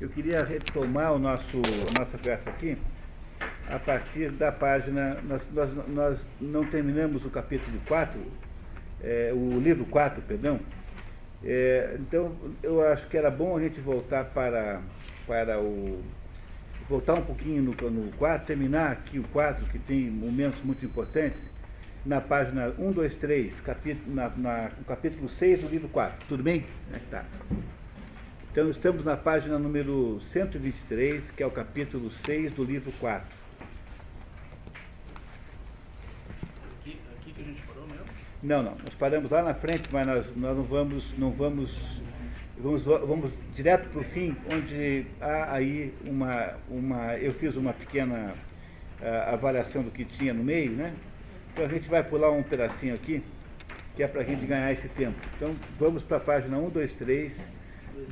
Eu queria retomar o nosso, nossa peça aqui a partir da página. Nós, nós, nós não terminamos o capítulo 4, é, o livro 4, perdão. É, então, eu acho que era bom a gente voltar para, para o. voltar um pouquinho no, no 4, terminar aqui o 4, que tem momentos muito importantes, na página 1, 2, 3, capítulo, na, na, no capítulo 6 do livro 4. Tudo bem? É que tá. Então, estamos na página número 123, que é o capítulo 6 do livro 4. Aqui, aqui que a gente parou mesmo? Não, não. Nós paramos lá na frente, mas nós, nós não vamos, não vamos, vamos, vamos direto para o fim, onde há aí uma, uma, eu fiz uma pequena uh, avaliação do que tinha no meio, né? Então a gente vai pular um pedacinho aqui, que é para a gente ganhar esse tempo. Então vamos para a página 1, 2, 3,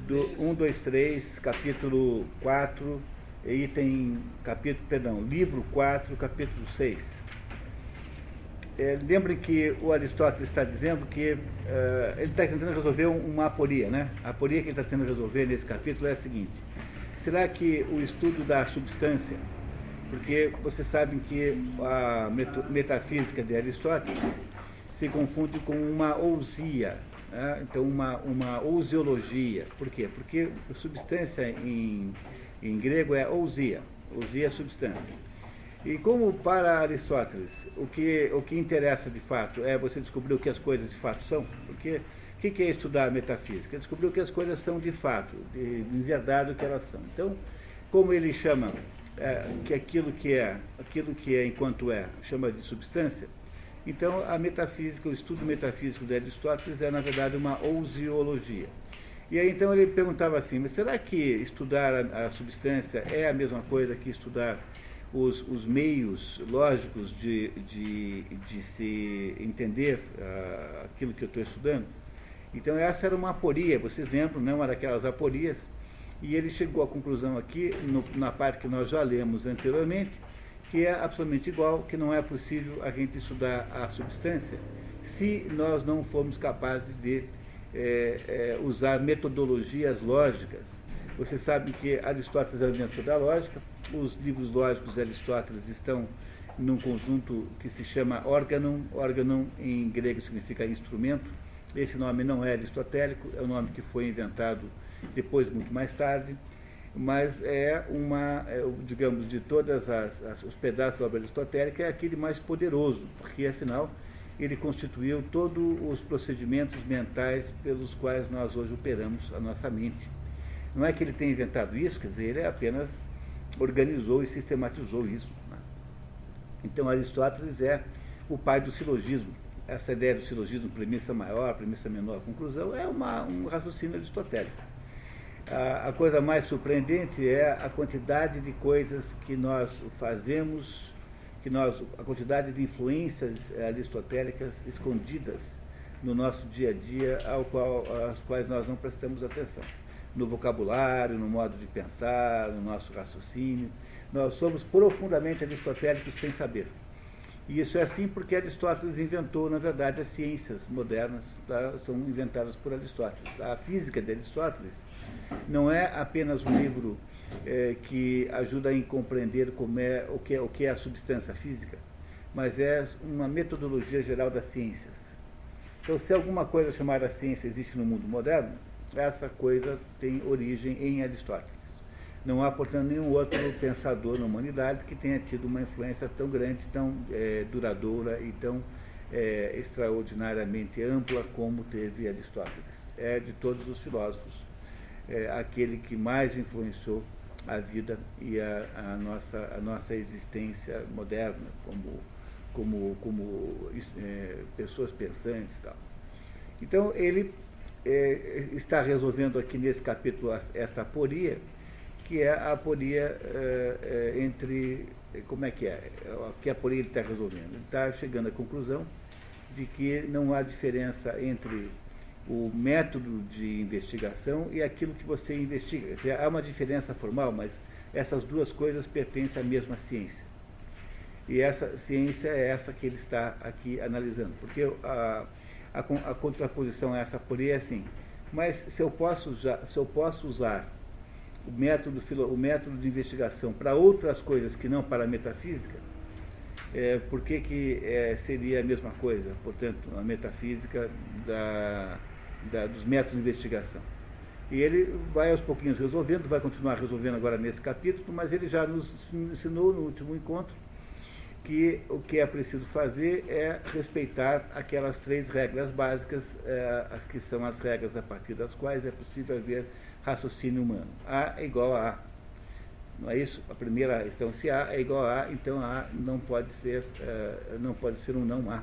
do 1, 2, 3, capítulo 4, item, capítulo, perdão, livro 4, capítulo 6. É, lembrem que o Aristóteles está dizendo que uh, ele está tentando resolver uma aporia, né? A aporia que ele está tentando resolver nesse capítulo é a seguinte: será que o estudo da substância porque vocês sabem que a metafísica de Aristóteles se confunde com uma ousia, né? então uma, uma ousiologia. Por quê? Porque substância em, em grego é ousia, ousia é substância. E como para Aristóteles o que, o que interessa de fato é você descobrir o que as coisas de fato são, porque o que, que é estudar metafísica? Descobrir o que as coisas são de fato, de, de verdade o que elas são. Então, como ele chama é, que aquilo que é, aquilo que é enquanto é, chama de substância. Então, a metafísica, o estudo metafísico de Aristóteles é, na verdade, uma ousiologia. E aí, então, ele perguntava assim, mas será que estudar a, a substância é a mesma coisa que estudar os, os meios lógicos de, de, de se entender uh, aquilo que eu estou estudando? Então, essa era uma aporia, vocês lembram, não? Era aquelas aporias e ele chegou à conclusão aqui, no, na parte que nós já lemos anteriormente, que é absolutamente igual, que não é possível a gente estudar a substância se nós não formos capazes de é, é, usar metodologias lógicas. Você sabe que Aristóteles é o inventor da lógica, os livros lógicos de Aristóteles estão num conjunto que se chama órgão, órgão em grego significa instrumento. Esse nome não é aristotélico, é o nome que foi inventado depois muito mais tarde, mas é uma, é, digamos, de todas as, as, os pedaços da obra aristotélica, é aquele mais poderoso, porque afinal ele constituiu todos os procedimentos mentais pelos quais nós hoje operamos a nossa mente. Não é que ele tenha inventado isso, quer dizer, ele apenas organizou e sistematizou isso. Né? Então Aristóteles é o pai do silogismo. Essa ideia do silogismo, premissa maior, premissa menor, conclusão, é uma, um raciocínio aristotélico a, a coisa mais surpreendente é a quantidade de coisas que nós fazemos, que nós, a quantidade de influências aristotélicas escondidas no nosso dia a dia, ao qual, às quais nós não prestamos atenção. No vocabulário, no modo de pensar, no nosso raciocínio. Nós somos profundamente aristotélicos sem saber. E isso é assim porque Aristóteles inventou, na verdade, as ciências modernas, tá? são inventadas por Aristóteles. A física de Aristóteles não é apenas um livro é, que ajuda a compreender como é, o, que é, o que é a substância física, mas é uma metodologia geral das ciências. Então, se alguma coisa chamada ciência existe no mundo moderno, essa coisa tem origem em Aristóteles. Não há, portanto, nenhum outro pensador na humanidade que tenha tido uma influência tão grande, tão é, duradoura e tão é, extraordinariamente ampla como teve Aristóteles. É de todos os filósofos é, aquele que mais influenciou a vida e a, a, nossa, a nossa existência moderna como, como, como é, pessoas pensantes tal. Então, ele é, está resolvendo aqui nesse capítulo esta aporia, que é a aporia é, é entre. Como é que é? Que aporia ele está resolvendo? Ele está chegando à conclusão de que não há diferença entre o método de investigação e aquilo que você investiga. Dizer, há uma diferença formal, mas essas duas coisas pertencem à mesma ciência. E essa ciência é essa que ele está aqui analisando. Porque a, a, a contraposição a essa por aí é assim, mas se eu posso usar, se eu posso usar o método, o método de investigação para outras coisas que não para a metafísica, é, por que, que é, seria a mesma coisa, portanto, a metafísica da, da, dos métodos de investigação? E ele vai aos pouquinhos resolvendo, vai continuar resolvendo agora nesse capítulo, mas ele já nos ensinou no último encontro que o que é preciso fazer é respeitar aquelas três regras básicas, é, que são as regras a partir das quais é possível haver raciocínio humano. A é igual a A. Não é isso? A primeira, então, se A é igual a A, então A não pode ser, é, não pode ser um não A.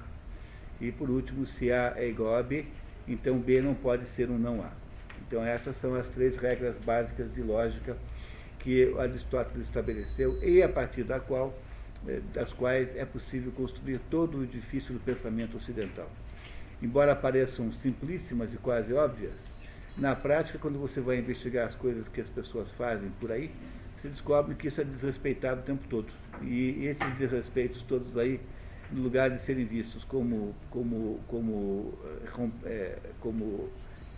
E por último, se A é igual a B, então B não pode ser um não A. Então essas são as três regras básicas de lógica que Aristóteles estabeleceu e a partir da qual eh, das quais é possível construir todo o edifício do pensamento ocidental. Embora pareçam simplíssimas e quase óbvias, na prática, quando você vai investigar as coisas que as pessoas fazem por aí, você descobre que isso é desrespeitado o tempo todo. E esses desrespeitos todos aí, no lugar de serem vistos como, como, como, é, como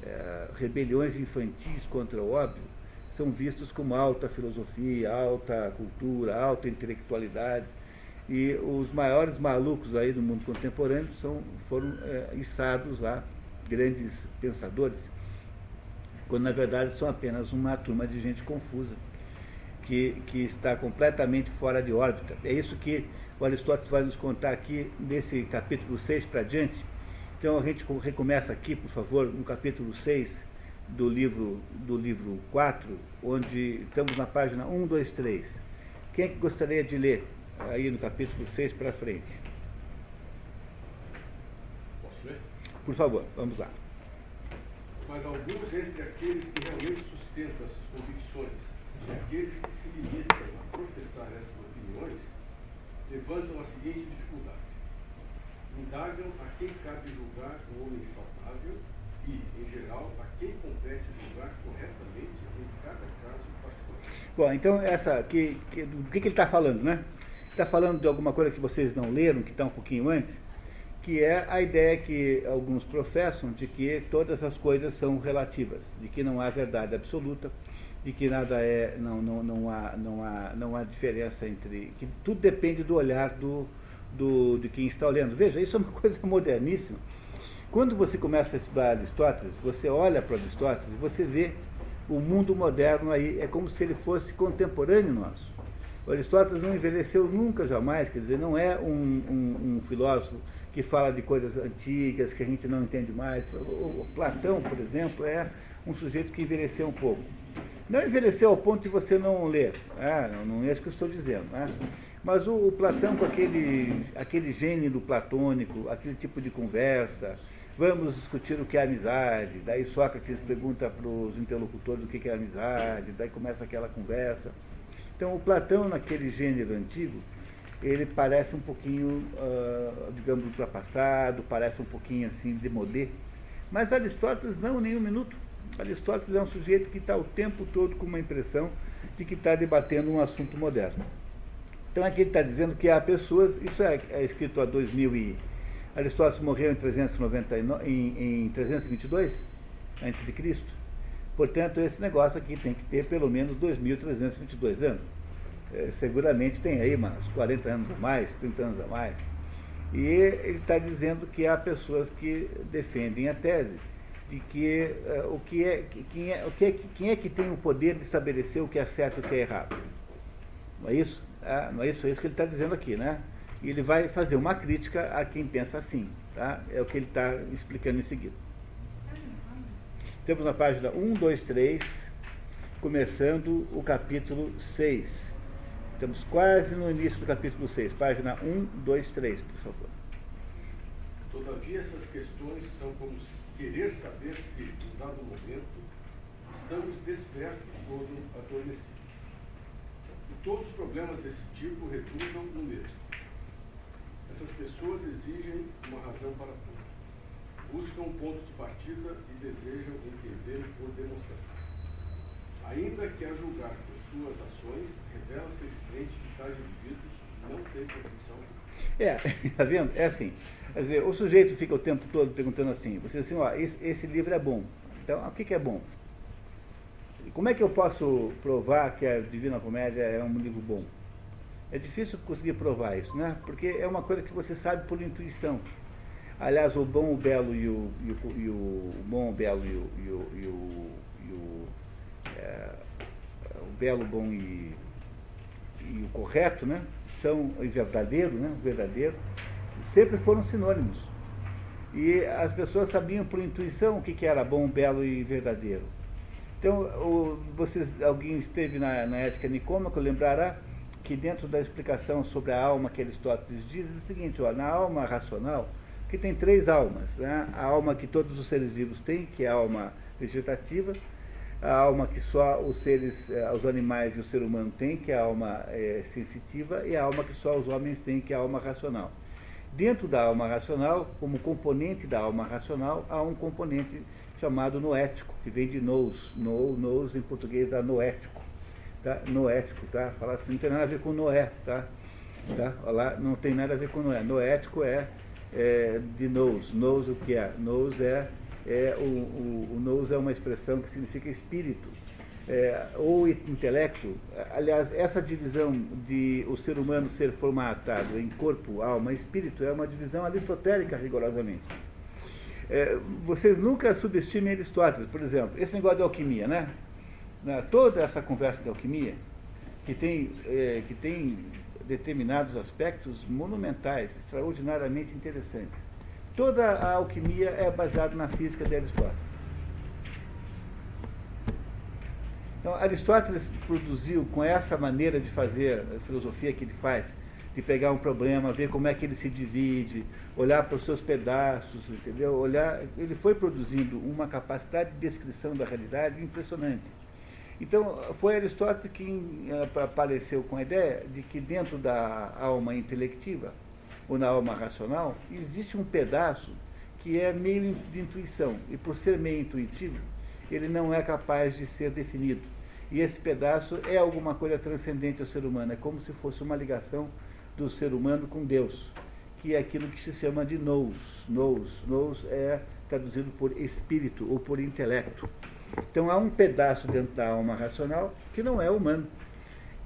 é, rebeliões infantis contra o óbvio, são vistos como alta filosofia, alta cultura, alta intelectualidade. E os maiores malucos aí do mundo contemporâneo são, foram é, içados lá, grandes pensadores, quando na verdade são apenas uma turma de gente confusa, que, que está completamente fora de órbita. É isso que o Aristóteles vai nos contar aqui nesse capítulo 6 para diante. Então a gente recomeça aqui, por favor, no capítulo 6 do livro, do livro 4, onde estamos na página 1, 2, 3. Quem é que gostaria de ler aí no capítulo 6 para frente? Posso ler? Por favor, vamos lá. Mas alguns entre aqueles que realmente sustentam essas convicções e aqueles que se limitam a professar essas levantam a seguinte dificuldade. Indagam a quem cabe julgar o homem saudável e, em geral, a quem compete julgar corretamente em cada caso particular. Bom, então essa que, que do que, que ele está falando, né? Está falando de alguma coisa que vocês não leram, que está um pouquinho antes, que é a ideia que alguns professam de que todas as coisas são relativas, de que não há verdade absoluta, de que nada é, não, não, não, há, não, há, não há diferença entre. que tudo depende do olhar do, do, de quem está olhando. Veja, isso é uma coisa moderníssima quando você começa a estudar Aristóteles, você olha para Aristóteles e você vê o mundo moderno aí, é como se ele fosse contemporâneo nosso. O Aristóteles não envelheceu nunca, jamais, quer dizer, não é um, um, um filósofo que fala de coisas antigas, que a gente não entende mais. O Platão, por exemplo, é um sujeito que envelheceu um pouco. Não envelheceu ao ponto de você não ler, ah, não, é isso que eu estou dizendo. Né? Mas o, o, Platão, com aquele, aquele gênero platônico, aquele tipo de conversa, Vamos discutir o que é amizade. Daí Sócrates pergunta para os interlocutores o que é amizade, daí começa aquela conversa. Então, o Platão, naquele gênero antigo, ele parece um pouquinho, uh, digamos, ultrapassado, parece um pouquinho assim, demodé. Mas Aristóteles não, nem um minuto. Aristóteles é um sujeito que está o tempo todo com uma impressão de que está debatendo um assunto moderno. Então aqui ele está dizendo que há pessoas, isso é, é escrito há 2000 e Aristóteles morreu em, 399, em, em 322 a.C. Portanto, esse negócio aqui tem que ter pelo menos 2.322 anos. É, seguramente tem aí uns 40 anos a mais, 30 anos a mais. E ele está dizendo que há pessoas que defendem a tese de que, uh, o que é, quem, é, o que é, quem é que tem o poder de estabelecer o que é certo e o que é errado. Não é isso? Ah, não é isso, é isso que ele está dizendo aqui, né? e ele vai fazer uma crítica a quem pensa assim. Tá? É o que ele está explicando em seguida. Temos na página 1, 2, 3, começando o capítulo 6. Estamos quase no início do capítulo 6. Página 1, 2, 3, por favor. Todavia, essas questões são como querer saber se, em dado momento, estamos despertos ou adormecidos. E todos os problemas desse tipo redundam no mesmo essas pessoas exigem uma razão para tudo. Buscam um ponto de partida e desejam entender por demonstração. Ainda que a julgar por suas ações, revela-se evidente que tais indivíduos não têm condição. É, tá vendo? É assim. Quer dizer, o sujeito fica o tempo todo perguntando assim, você assim, ó, esse, esse livro é bom. Então, o que, que é bom? como é que eu posso provar que a Divina Comédia é um livro bom? É difícil conseguir provar isso, né? Porque é uma coisa que você sabe por intuição. Aliás, o bom, o belo e o, e o, e o bom, o belo e o, e o, e o, e o, é, o belo, bom e, e o correto, né? São o verdadeiro, né? Verdadeiro, sempre foram sinônimos. E as pessoas sabiam por intuição o que, era bom, belo e verdadeiro. Então, o, vocês, alguém esteve na, na ética nicômaca, lembrará que dentro da explicação sobre a alma que Aristóteles diz, é o seguinte, ó, na alma racional, que tem três almas. Né? A alma que todos os seres vivos têm, que é a alma vegetativa, a alma que só os seres, eh, os animais e o ser humano têm, que é a alma é, sensitiva, e a alma que só os homens têm, que é a alma racional. Dentro da alma racional, como componente da alma racional, há um componente chamado noético, que vem de nous. No, nous em português dá noético. Tá? Noético, tá? Fala assim, não tem nada a ver com Noé, tá? tá? Olá, não tem nada a ver com Noé. Noético é, é de nous. Nous o que é? Nous é, é o, o, o nous é uma expressão que significa espírito. É, ou intelecto, aliás, essa divisão de o ser humano ser formatado em corpo, alma e espírito é uma divisão aristotélica rigorosamente. É, vocês nunca subestimem Aristóteles, por exemplo, esse negócio de alquimia, né? Toda essa conversa de alquimia, que tem, é, que tem determinados aspectos monumentais, extraordinariamente interessantes. Toda a alquimia é baseada na física de Aristóteles. Então, Aristóteles produziu com essa maneira de fazer a filosofia que ele faz, de pegar um problema, ver como é que ele se divide, olhar para os seus pedaços, entendeu? Olhar, ele foi produzindo uma capacidade de descrição da realidade impressionante. Então, foi Aristóteles quem uh, apareceu com a ideia de que dentro da alma intelectiva, ou na alma racional, existe um pedaço que é meio de intuição, e por ser meio intuitivo, ele não é capaz de ser definido. E esse pedaço é alguma coisa transcendente ao ser humano, é como se fosse uma ligação do ser humano com Deus, que é aquilo que se chama de nous. Nous, nous é traduzido por espírito ou por intelecto. Então há um pedaço dentro da alma racional que não é humano,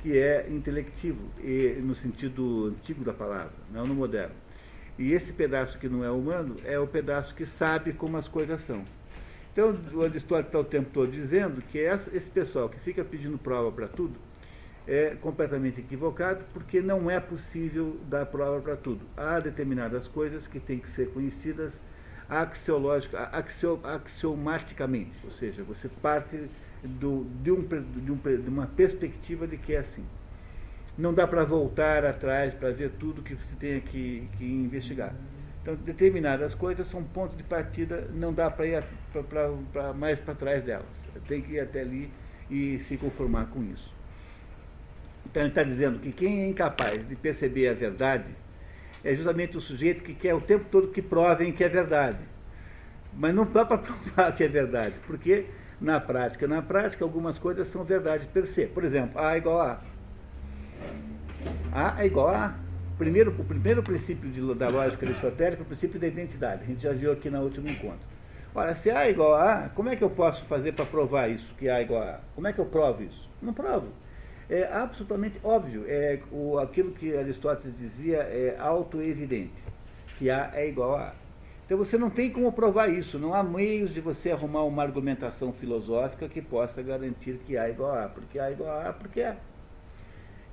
que é intelectivo, e, no sentido antigo da palavra, não no moderno. E esse pedaço que não é humano é o pedaço que sabe como as coisas são. Então o Aristóteles está o tempo todo dizendo que esse pessoal que fica pedindo prova para tudo, é completamente equivocado, porque não é possível dar prova para tudo. Há determinadas coisas que têm que ser conhecidas axiológica, axio, axiomaticamente, ou seja, você parte do, de, um, de, um, de uma perspectiva de que é assim. Não dá para voltar atrás para ver tudo que você tem que, que investigar. Então, determinadas coisas são pontos de partida, não dá para ir pra, pra, pra mais para trás delas. Tem que ir até ali e se conformar com isso. Então, ele está dizendo que quem é incapaz de perceber a verdade é justamente o sujeito que quer o tempo todo que provem que é verdade. Mas não dá para provar que é verdade, porque na prática, na prática, algumas coisas são verdade per se. Por exemplo, A é igual a A. A é igual a Primeiro, o primeiro princípio de, da lógica aristotélica é o princípio da identidade. A gente já viu aqui no último encontro. Ora, se A é igual a A, como é que eu posso fazer para provar isso, que A é igual a A? Como é que eu provo isso? Não provo é absolutamente óbvio. É, o, aquilo que Aristóteles dizia é auto-evidente, que A é igual a A. Então você não tem como provar isso, não há meios de você arrumar uma argumentação filosófica que possa garantir que A é igual a A, porque A é igual a A, porque é.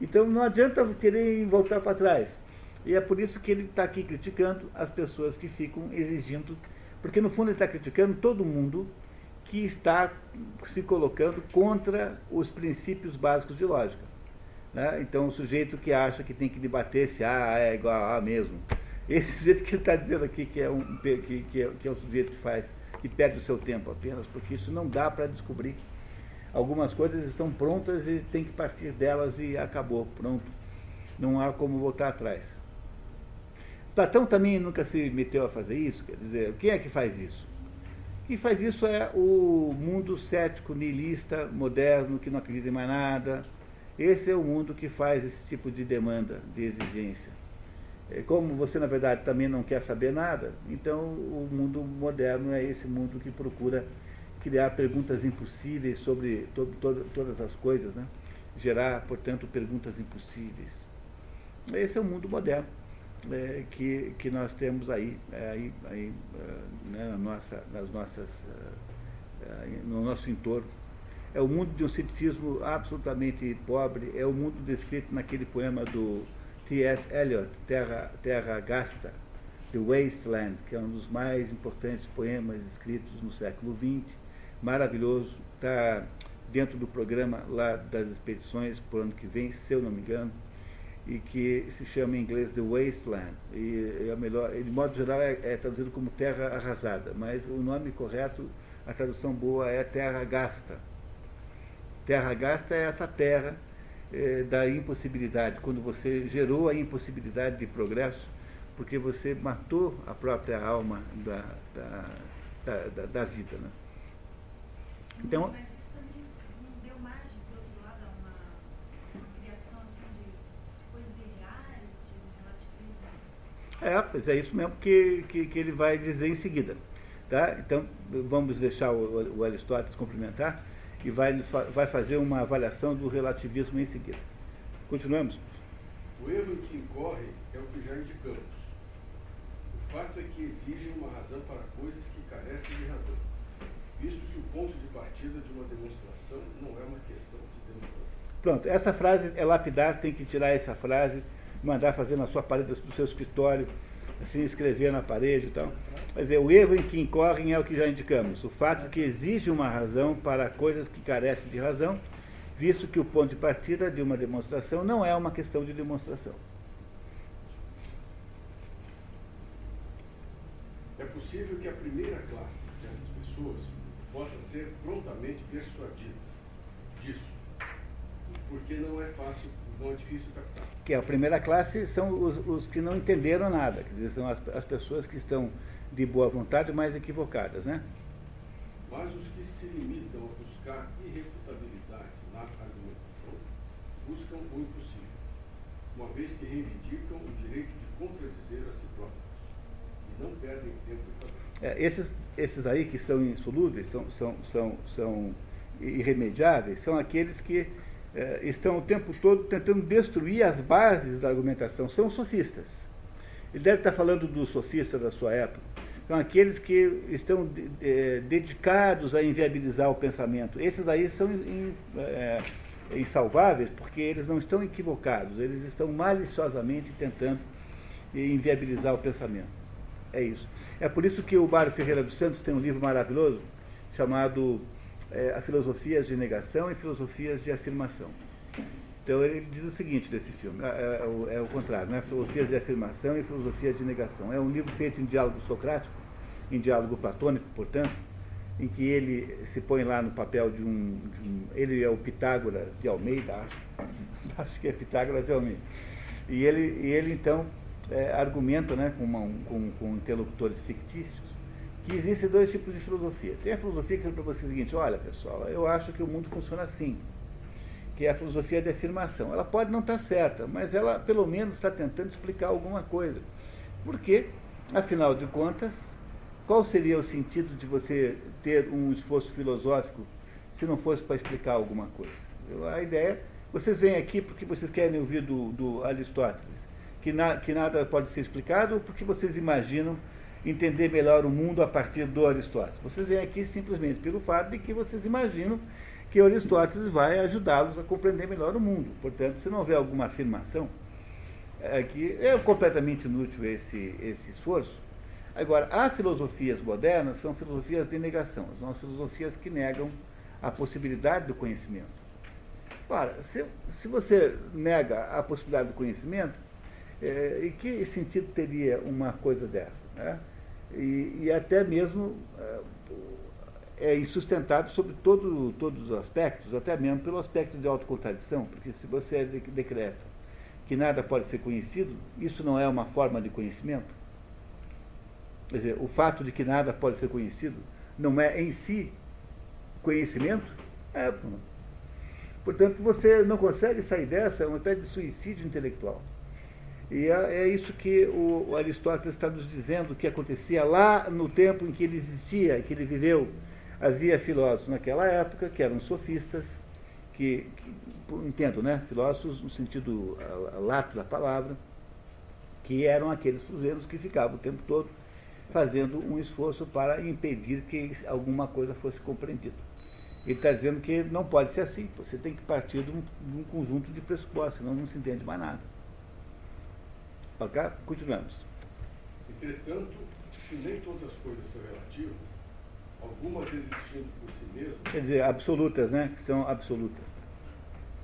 Então não adianta querer voltar para trás. E é por isso que ele está aqui criticando as pessoas que ficam exigindo, porque no fundo ele está criticando todo mundo que está se colocando contra os princípios básicos de lógica. Né? Então, o sujeito que acha que tem que debater se A é igual a A mesmo, esse sujeito que ele está dizendo aqui que é, um, que, que, é, que é um sujeito que faz, que perde o seu tempo apenas, porque isso não dá para descobrir. Algumas coisas estão prontas e tem que partir delas e acabou, pronto. Não há como voltar atrás. Platão também nunca se meteu a fazer isso, quer dizer, quem é que faz isso? Quem faz isso é o mundo cético, niilista, moderno, que não acredita em mais nada. Esse é o mundo que faz esse tipo de demanda, de exigência. É, como você, na verdade, também não quer saber nada, então o mundo moderno é esse mundo que procura criar perguntas impossíveis sobre todo, todo, todas as coisas, né? gerar, portanto, perguntas impossíveis. Esse é o mundo moderno é, que, que nós temos aí, é, aí, aí é, né, na nossa, nas nossas, no nosso entorno. É o mundo de um ceticismo absolutamente pobre, é o mundo descrito naquele poema do T.S. Eliot, Terra, Terra Gasta, The Wasteland, que é um dos mais importantes poemas escritos no século XX, maravilhoso, está dentro do programa lá das expedições por ano que vem, se eu não me engano, e que se chama em inglês The Wasteland. E é melhor, de modo geral é, é, traduzido como terra arrasada, mas o nome correto, a tradução boa é terra gasta. Terra gasta é essa terra é, da impossibilidade, quando você gerou a impossibilidade de progresso, porque você matou a própria alma da, da, da, da vida. Né? Então, É, pois é isso mesmo que, que, que, ele vai dizer em seguida. Tá? Então, vamos deixar o, o Aristóteles complementar e vai, vai fazer uma avaliação do relativismo em seguida. Continuamos? O erro em que incorre é o que já indicamos. O fato é que exigem uma razão para coisas que carecem de razão, visto que o ponto de partida de uma demonstração não é uma questão de demonstração. Pronto, essa frase é lapidar, tem que tirar essa frase mandar fazer na sua parede do seu escritório, assim, escrever na parede e tal. Mas é, o erro em que incorrem é o que já indicamos. O fato de que exige uma razão para coisas que carecem de razão, visto que o ponto de partida de uma demonstração não é uma questão de demonstração. É possível que a primeira classe dessas pessoas possa ser prontamente persuadida disso, porque não é fácil, não é difícil que a primeira classe são os, os que não entenderam nada, quer dizer, são as, as, pessoas que estão de boa vontade, mas equivocadas, né? Mas os que se limitam a buscar irrefutabilidade na argumentação buscam o impossível, uma vez que reivindicam o direito de contradizer a si próprios e não perdem tempo em é, esses, esses aí que são insolúveis, são, são, são, são irremediáveis, são aqueles que estão o tempo todo tentando destruir as bases da argumentação. São sofistas. Ele deve estar falando dos sofistas da sua época. São aqueles que estão é, dedicados a inviabilizar o pensamento. Esses aí são in, é, insalváveis porque eles não estão equivocados, eles estão maliciosamente tentando inviabilizar o pensamento. É isso. É por isso que o Mário Ferreira dos Santos tem um livro maravilhoso chamado é, a filosofias de negação e filosofias de afirmação. Então ele diz o seguinte desse filme, é, é, é o contrário, né? filosofias de afirmação e filosofias de negação. É um livro feito em diálogo socrático, em diálogo platônico, portanto, em que ele se põe lá no papel de um, de um ele é o Pitágoras de Almeida, acho, acho que é Pitágoras de Almeida. E ele, e ele então é, argumenta né, com, uma, com, com interlocutores fictícios que existem dois tipos de filosofia. Tem a filosofia que diz para você o seguinte, olha pessoal, eu acho que o mundo funciona assim, que é a filosofia de afirmação. Ela pode não estar certa, mas ela pelo menos está tentando explicar alguma coisa. Porque, afinal de contas, qual seria o sentido de você ter um esforço filosófico se não fosse para explicar alguma coisa? A ideia, vocês vêm aqui porque vocês querem ouvir do, do Aristóteles, que, na, que nada pode ser explicado, ou porque vocês imaginam entender melhor o mundo a partir do Aristóteles. Vocês vêm aqui simplesmente pelo fato de que vocês imaginam que Aristóteles vai ajudá-los a compreender melhor o mundo. Portanto, se não houver alguma afirmação, é que é completamente inútil esse, esse esforço. Agora, as filosofias modernas são filosofias de negação, são as filosofias que negam a possibilidade do conhecimento. Ora, se, se você nega a possibilidade do conhecimento, é, em que sentido teria uma coisa dessa? Né? E, e, até mesmo é, é sobre todo, todos os aspectos, até mesmo pelo aspecto de autocontradição, porque se você decreta que nada pode ser conhecido, isso não é uma forma de conhecimento? Quer dizer, o fato de que nada pode ser conhecido não é em si conhecimento? É, portanto, você não consegue sair dessa, é uma espécie de suicídio intelectual. E é, é isso que o, Aristóteles está nos dizendo que acontecia lá no tempo em que ele existia, que ele viveu. Havia filósofos naquela época que eram sofistas, que, que entendo, né? Filósofos no sentido lato da palavra, que eram aqueles sujeitos que ficavam o tempo todo fazendo um esforço para impedir que alguma coisa fosse compreendida. Ele está dizendo que não pode ser assim, você tem que partir de um, de um conjunto de pressupostos, senão não se entende mais nada. Ok? Continuamos. Entretanto, se nem todas as coisas são relativas, algumas existindo por si mesmas. Quer dizer, absolutas, né? Que são absolutas.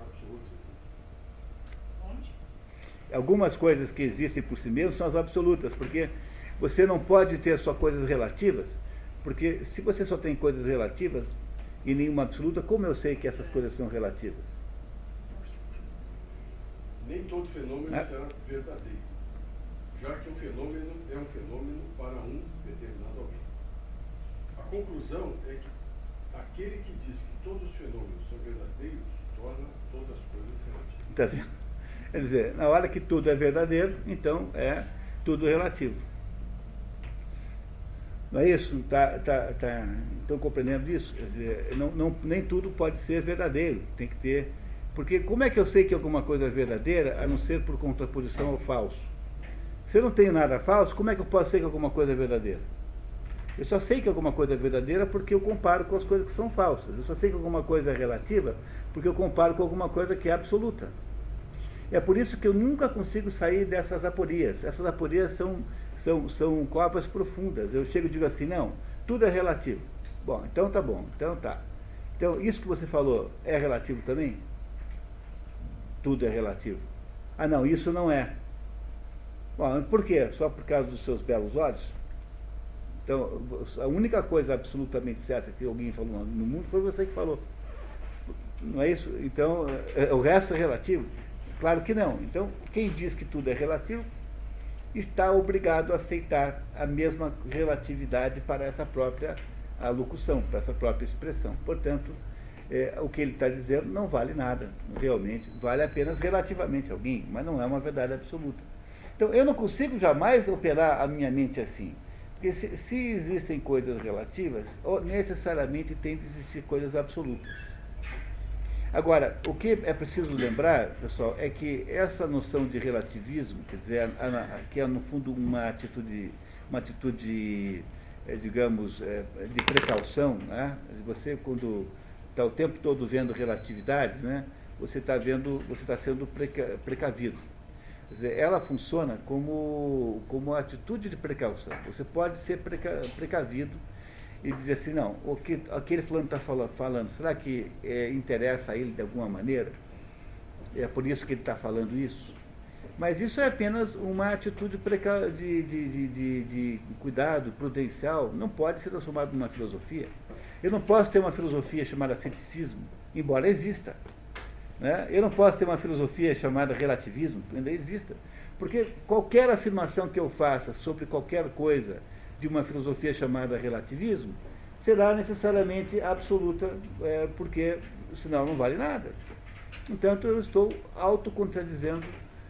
Absolutas. Onde? Algumas coisas que existem por si mesmas são as absolutas, porque você não pode ter só coisas relativas, porque se você só tem coisas relativas e nenhuma absoluta, como eu sei que essas coisas são relativas? Nem todo fenômeno É. será verdadeiro, já que um fenômeno é um fenômeno para um determinado alguém. A conclusão é que aquele que diz que todos os fenômenos são verdadeiros torna todas as coisas relativas. Está vendo? Quer dizer, na hora que tudo é verdadeiro, então é tudo relativo. Não é isso? Tá, tá, tá, estão compreendendo isso? Quer dizer, não, não, nem tudo pode ser verdadeiro. Tem que ter. Porque como é que eu sei que alguma coisa é verdadeira, a não ser por contraposição ao falso? Se eu não tenho nada falso, como é que eu posso ser que alguma coisa é verdadeira? Eu só sei que alguma coisa é verdadeira porque eu comparo com as coisas que são falsas. Eu só sei que alguma coisa é relativa porque eu comparo com alguma coisa que é absoluta. É por isso que eu nunca consigo sair dessas aporias. Essas aporias são, são, são copas profundas. Eu chego e digo assim, não, tudo é relativo. Bom, então tá bom, então tá. Então, isso que você falou é relativo também? Tudo é relativo. Ah, não, isso não é. Bom, por quê? Só por causa dos seus belos olhos? Então, a única coisa absolutamente certa que alguém falou no mundo foi você que falou. Não é isso? Então, é- o resto é relativo? Claro que não. Então, quem diz que tudo é relativo está obrigado a aceitar a mesma relatividade para essa própria alocução, para essa própria expressão. Portanto, é, o que ele está dizendo não vale nada, realmente. Vale apenas relativamente a alguém, mas não é uma verdade absoluta. Então, eu não consigo jamais operar a minha mente assim. Porque se, se existem coisas relativas, necessariamente tem que existir coisas absolutas. Agora, o que é preciso lembrar, pessoal, é que essa noção de relativismo, quer dizer, a- a- que é no fundo uma atitude, uma atitude, eh, digamos, eh, de precaução, né? Você quando está o tempo todo vendo relatividades, né? Você está vendo, você está sendo preca- precavido. Dizer, ela funciona como, como atitude de precaução. Você pode ser preca, precavido e dizer assim, não, o que aquele fulano está falando, será que é, interessa a ele de alguma maneira? É por isso que ele está falando isso? Mas isso é apenas uma atitude preca, de, de, de, de, de cuidado prudencial, não pode ser transformado numa filosofia. Eu não posso ter uma filosofia chamada ceticismo, embora exista. Né? Eu não posso ter uma filosofia chamada relativismo, ainda exista. Porque qualquer afirmação que eu faça sobre qualquer coisa de uma filosofia chamada relativismo será necessariamente absoluta, é, porque senão não vale nada. Entanto, eu estou autocontradizendo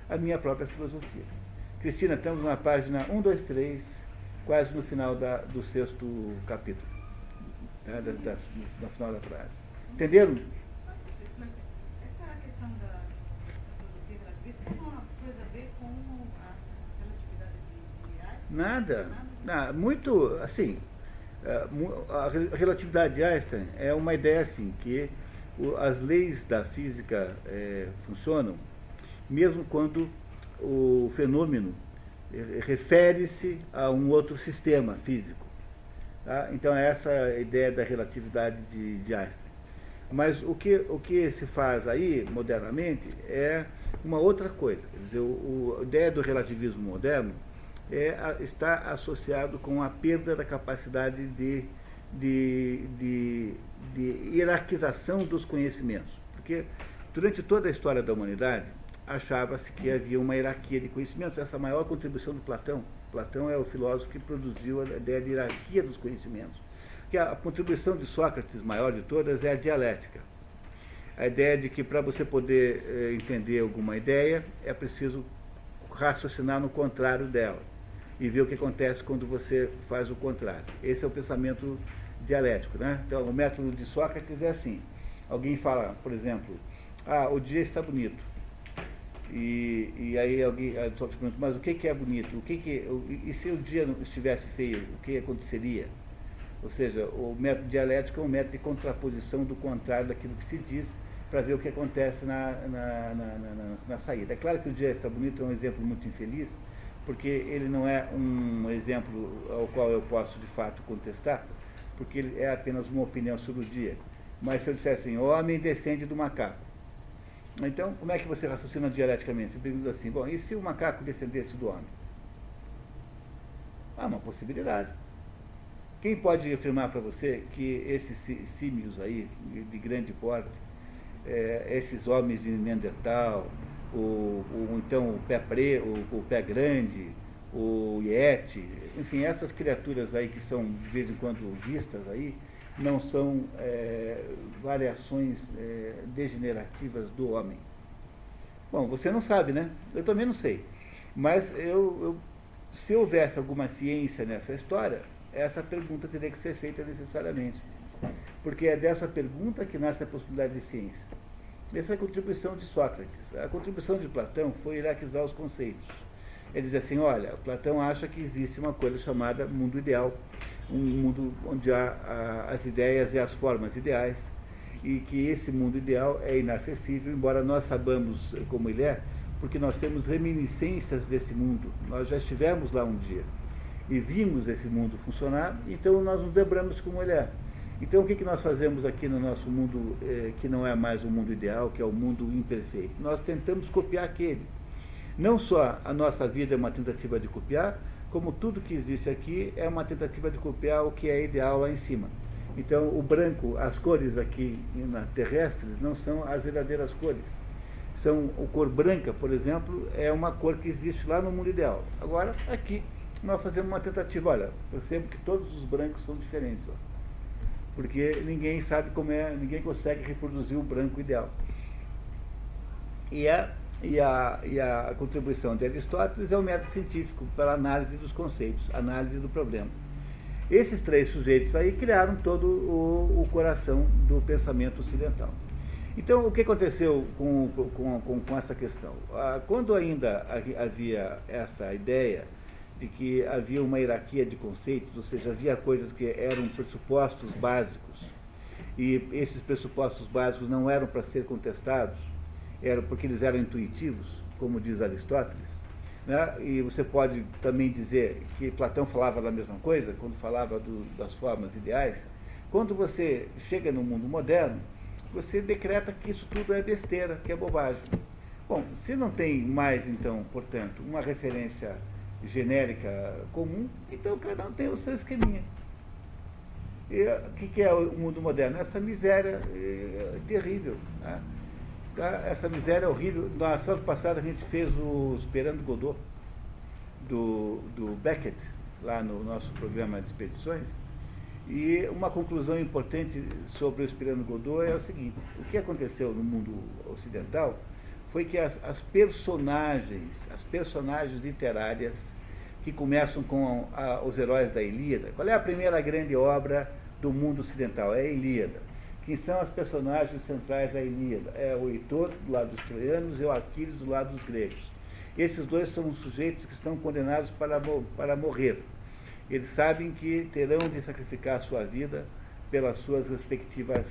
a minha própria filosofia. Cristina, estamos na página 1, 2, 3, quase no final da, do sexto capítulo, né, da, da, no final da frase. Entenderam? Mas essa questão da, da filosofia relativista tem uma coisa a ver com a, a relatividade de, de Einstein? Nada. Nada. Muito, assim, mu- a re- relatividade de Einstein é uma ideia assim, que as leis da física eh, funcionam mesmo quando o fenômeno eh, refere-se a um outro sistema físico. tá? Então, é essa a ideia da relatividade de, de Einstein. Mas o que, o que se faz aí, modernamente, é uma outra coisa. Quer dizer, o- a ideia do relativismo moderno é, está associado com a perda da capacidade de, de, de, de hierarquização dos conhecimentos. Porque durante toda a história da humanidade, achava-se que havia uma hierarquia de conhecimentos. Essa é maior contribuição do Platão. Platão é o filósofo que produziu a ideia de hierarquia dos conhecimentos. Que a, a contribuição de Sócrates, maior de todas, é a dialética. A ideia de que para você poder eh, entender alguma ideia, é preciso raciocinar no contrário dela e ver o que acontece quando você faz o contrário. Esse é o pensamento dialético. Né? Então, o método de Sócrates é assim. Alguém fala, por exemplo, ah, o dia está bonito. E, e aí alguém Sócrates pergunta, mas o que, que é bonito? O que que, e se o dia estivesse feio, o que aconteceria? Ou seja, o método dialético é um método de contraposição do contrário daquilo que se diz para ver o que acontece na, na, na, na saída. É claro que o dia está bonito é um exemplo muito infeliz, porque ele não é um exemplo ao qual eu posso de fato contestar, porque ele é apenas uma opinião sobre o dia. Mas se eu disser assim, o homem descende do macaco. Então, como é que você raciocina dialeticamente? Você pergunta assim, bom, e se o macaco descendesse do homem? Ah, uma possibilidade. Quem pode afirmar para você que esses símios aí, de grande porte, é, esses homens de Neandertal, o, o, então o pé, pre, o, o pé grande, o Yeti, enfim, essas criaturas aí que são de vez em quando vistas aí, não são é, variações é, degenerativas do homem. Bom, você não sabe, né? Eu também não sei. Mas eu, eu, se houvesse alguma ciência nessa história, essa pergunta teria que ser feita necessariamente. Porque é dessa pergunta que nasce a possibilidade de ciência. Essa é a contribuição de Sócrates. A contribuição de Platão foi hierarquizar os conceitos. Ele diz assim, olha, Platão acha que existe uma coisa chamada mundo ideal, um mundo onde há as ideias e as formas ideais, e que esse mundo ideal é inacessível, embora nós sabamos como ele é, porque nós temos reminiscências desse mundo. Nós já estivemos lá um dia e vimos esse mundo funcionar, então nós nos lembramos como ele é. Então, o que, que nós fazemos aqui no nosso mundo, eh, que não é mais o mundo ideal, que é o mundo imperfeito? Nós tentamos copiar aquele. Não só a nossa vida é uma tentativa de copiar, como tudo que existe aqui é uma tentativa de copiar o que é ideal lá em cima. Então, o branco, as cores aqui na terrestres não são as verdadeiras cores. São o cor branca, por exemplo, é uma cor que existe lá no mundo ideal. Agora, aqui nós fazemos uma tentativa. Olha, percebo que todos os brancos são diferentes. Ó porque ninguém sabe como é, ninguém consegue reproduzir o branco ideal. E a, e a, e a contribuição de Aristóteles é o método científico para análise dos conceitos, análise do problema. Esses três sujeitos aí criaram todo o, o coração do pensamento ocidental. Então, o que aconteceu com, com, com, com essa questão? Ah, quando ainda havia essa ideia de que havia uma hierarquia de conceitos, ou seja, havia coisas que eram pressupostos básicos e esses pressupostos básicos não eram para ser contestados, eram porque eles eram intuitivos, como diz Aristóteles. Né? E você pode também dizer que Platão falava da mesma coisa quando falava do, das formas ideais. Quando você chega no mundo moderno, você decreta que isso tudo é besteira, que é bobagem. Bom, se não tem mais, então, portanto, uma referência genérica comum, então cada um tem o seu esqueminha. E o que, que é o mundo moderno? Essa miséria é, terrível. Né? Tá? Essa miséria horrível. Na semana passada a gente fez o Esperando Godot, do, do Beckett, lá no nosso programa de expedições. E uma conclusão importante sobre o Esperando Godot é o seguinte: o que aconteceu no mundo ocidental foi que as, as personagens, as personagens literárias que começam com a, os heróis da Ilíada. Qual é a primeira grande obra do mundo ocidental? É a Ilíada. Quem são as personagens centrais da Ilíada? É o Heitor, do lado dos troianos, e o Aquiles, do lado dos gregos. Esses dois são sujeitos que estão condenados para, para morrer. Eles sabem que terão de sacrificar a sua vida pelas suas respectivas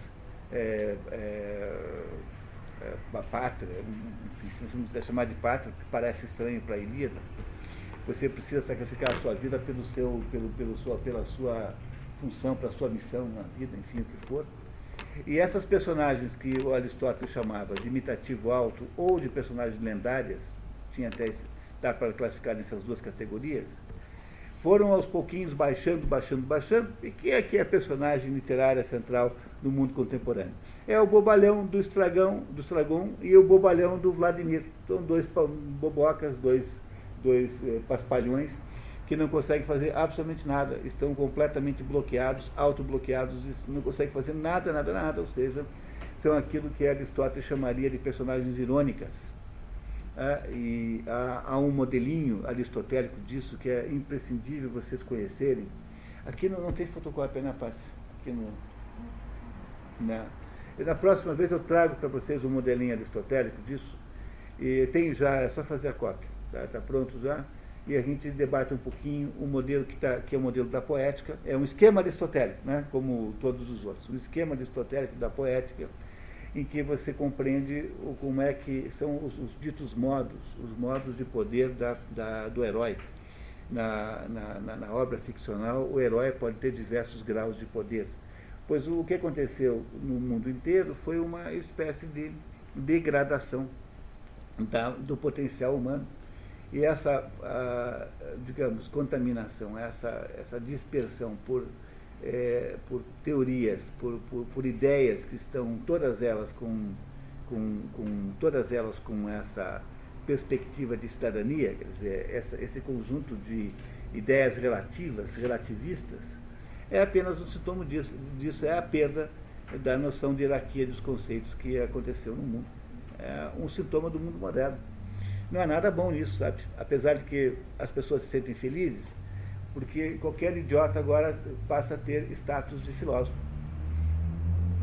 é, é, é, pátria, enfim, se não quiser chamar de pátria, que parece estranho para a Ilíada, você precisa sacrificar a sua vida pelo seu, pelo, pelo sua, pela sua função, pela sua missão na vida, enfim, o que for. E essas personagens que o Aristóteles chamava de imitativo alto ou de personagens lendárias, tinha até dá para classificar nessas duas categorias, foram aos pouquinhos baixando, baixando, baixando, e que é que é a personagem literária central no mundo contemporâneo? É o bobalhão do Estragão, do Estragon e o bobalhão do Vladimir. São dois bobocas, dois dois eh, paspalhões que não conseguem fazer absolutamente nada, estão completamente bloqueados, autobloqueados, não conseguem fazer nada, nada, nada, ou seja, são aquilo que Aristóteles chamaria de personagens irônicas. É, e há, há, um modelinho aristotélico disso que é imprescindível vocês conhecerem. Aqui não, não tem fotocópia, né, Paty? que não, não. E na próxima vez eu trago para vocês um modelinho aristotélico disso. E tem já, é só fazer a cópia. Está tá pronto já? E a gente debate um pouquinho o modelo que, tá, que é o modelo da poética. É um esquema aristotélico, né? como todos os outros. Um esquema aristotélico da poética, em que você compreende o, como é que são os, os ditos modos, os modos de poder da, da, do herói. Na, na, na, obra ficcional, o herói pode ter diversos graus de poder. Pois o que aconteceu no mundo inteiro foi uma espécie de degradação da, do potencial humano. E essa, digamos, contaminação, essa, essa dispersão por, é, por teorias, por, por, por, ideias que estão todas elas com, com, com, todas elas com essa perspectiva de cidadania, quer dizer, essa, esse conjunto de ideias relativas, relativistas, é apenas um sintoma disso. Disso é a perda da noção de hierarquia dos conceitos que aconteceu no mundo. É um sintoma do mundo moderno. Não há nada bom nisso, sabe? Apesar de que as pessoas se sentem felizes, porque qualquer idiota agora passa a ter status de filósofo.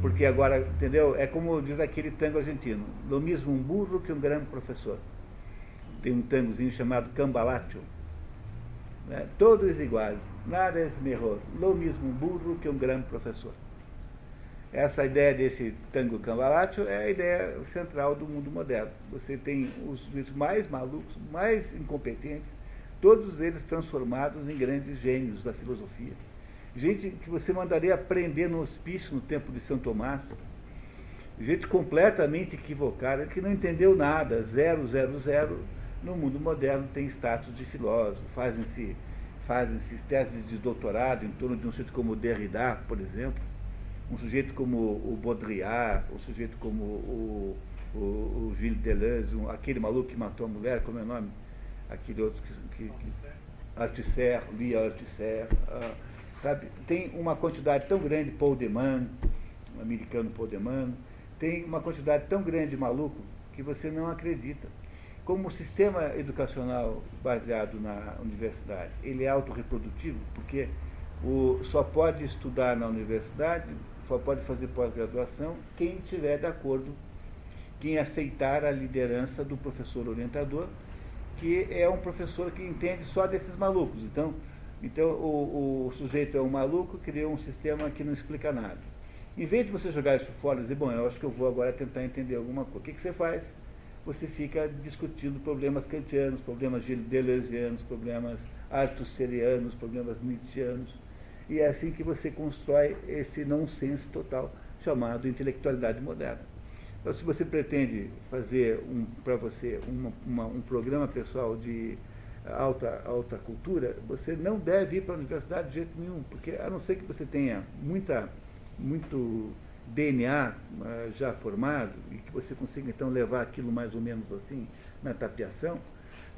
Porque agora, entendeu? É como diz aquele tango argentino: lo mesmo um burro que um grande professor. Tem um tangozinho chamado Cambalacho. Né? Todos iguais, nada é melhor. Lo mesmo um burro que um grande professor. Essa ideia desse tango cambalacho é a ideia central do mundo moderno. Você tem os mais malucos, mais incompetentes, todos eles transformados em grandes gênios da filosofia. Gente que você mandaria aprender no hospício no tempo de São Tomás. Gente completamente equivocada, que não entendeu nada, zero, zero, zero. No mundo moderno tem status de filósofo, fazem-se fazem-se teses de doutorado em torno de um sujeito como Derrida, por exemplo um sujeito como o Baudrillard, um sujeito como o, o, o Gilles Deleuze, um, aquele maluco que matou a mulher, como é o nome? Aquele outro que. que, que Althusser, Lia Althusser, ah, sabe? Tem uma quantidade tão grande, Paul Deman, um americano Paul Deman, tem uma quantidade tão grande de maluco que você não acredita. Como o sistema educacional baseado na universidade, ele é autorreprodutivo, porque o, só pode estudar na universidade pode fazer pós-graduação quem estiver de acordo, quem aceitar a liderança do professor orientador, que é um professor que entende só desses malucos. Então, então o, o sujeito é um maluco, criou um sistema que não explica nada. Em vez de você jogar isso fora e dizer, bom, eu acho que eu vou agora tentar entender alguma coisa, o que, que você faz? Você fica discutindo problemas kantianos, problemas deleuzianos, problemas artusserianos, problemas nietzschianos e é assim que você constrói esse nonsense total chamado intelectualidade moderna. Então, se você pretende fazer um, para você uma, uma, um programa pessoal de alta, alta cultura, você não deve ir para a universidade de jeito nenhum, porque a não ser que você tenha muita, muito DNA uh, eh, já formado e que você consiga então levar aquilo mais ou menos assim na tapiação,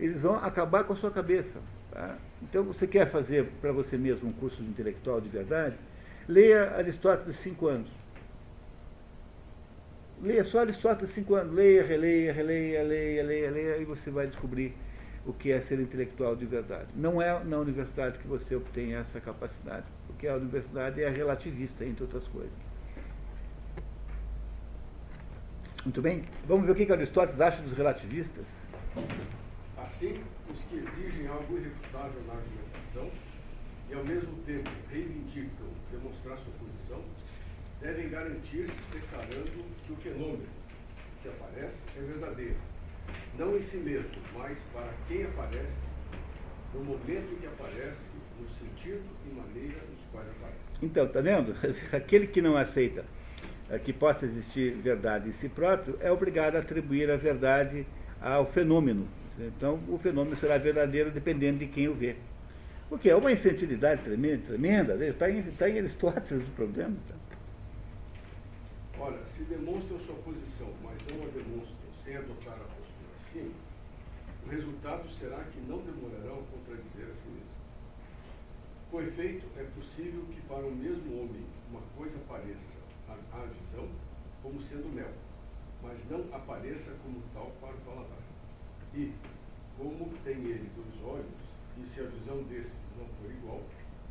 eles vão acabar com a sua cabeça. Tá? Então, você quer fazer para você mesmo um curso de intelectual de verdade? Leia Aristóteles cinco anos. Leia só Aristóteles cinco anos. Leia, releia, releia, leia, leia, leia, e você vai descobrir o que é ser intelectual de verdade. Não é na universidade que você obtém essa capacidade, porque a universidade é relativista, entre outras coisas. Muito bem? Vamos ver o que Aristóteles acha dos relativistas? Assim, os que exigem algo irrefutável na argumentação e, ao mesmo tempo, reivindicam demonstrar sua posição, devem garantir-se declarando que o fenômeno que aparece é verdadeiro, não em si mesmo, mas para quem aparece, no momento em que aparece, no sentido e maneira nos quais aparece. Então, está vendo? Aquele que não aceita eh, que possa existir verdade em si próprio é obrigado a atribuir a verdade ao fenômeno então, o fenômeno será verdadeiro dependendo de quem o vê. O que é uma infantilidade tremenda, tremenda está em, tá em Aristóteles o problema. Tá? Olha, se demonstram sua posição, mas não a demonstram sem adotar a postura acima, o resultado será que não demorarão a contradizer a si mesmo. Com efeito, é possível que para o mesmo homem uma coisa pareça à visão como sendo mel, mas não apareça como tal para o paladar. E, como tem ele dois olhos, e se a visão desses não for igual,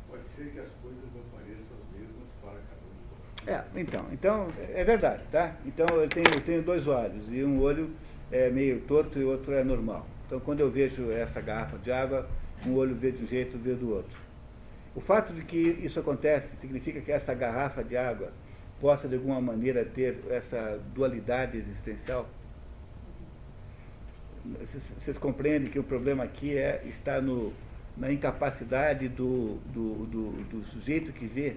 pode ser que as coisas não pareçam as mesmas para cada um. É, então, então é verdade, tá? Então eu tenho, eu tenho dois olhos e um olho é meio torto e o outro é normal. Então quando eu vejo essa garrafa de água, um olho vê de um jeito vê do outro. O fato de que isso acontece significa que essa garrafa de água possa de alguma maneira ter essa dualidade existencial? Vocês compreendem que o problema aqui é, está no, na incapacidade do, do, do, do sujeito que vê.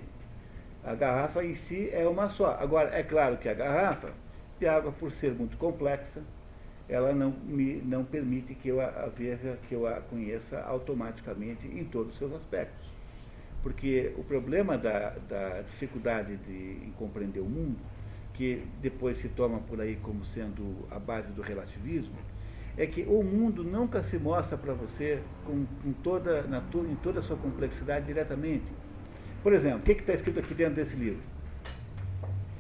A garrafa em si é uma só. Agora, é claro que a garrafa de água, por ser muito complexa, ela não, me, não permite que eu a veja, que eu a conheça automaticamente em todos os seus aspectos. Porque o problema da, da dificuldade de, compreender o mundo, que depois se toma por aí como sendo a base do relativismo, é que o mundo nunca se mostra para você com, com toda, na, em toda a sua complexidade diretamente. Por exemplo, o que está escrito aqui dentro desse livro?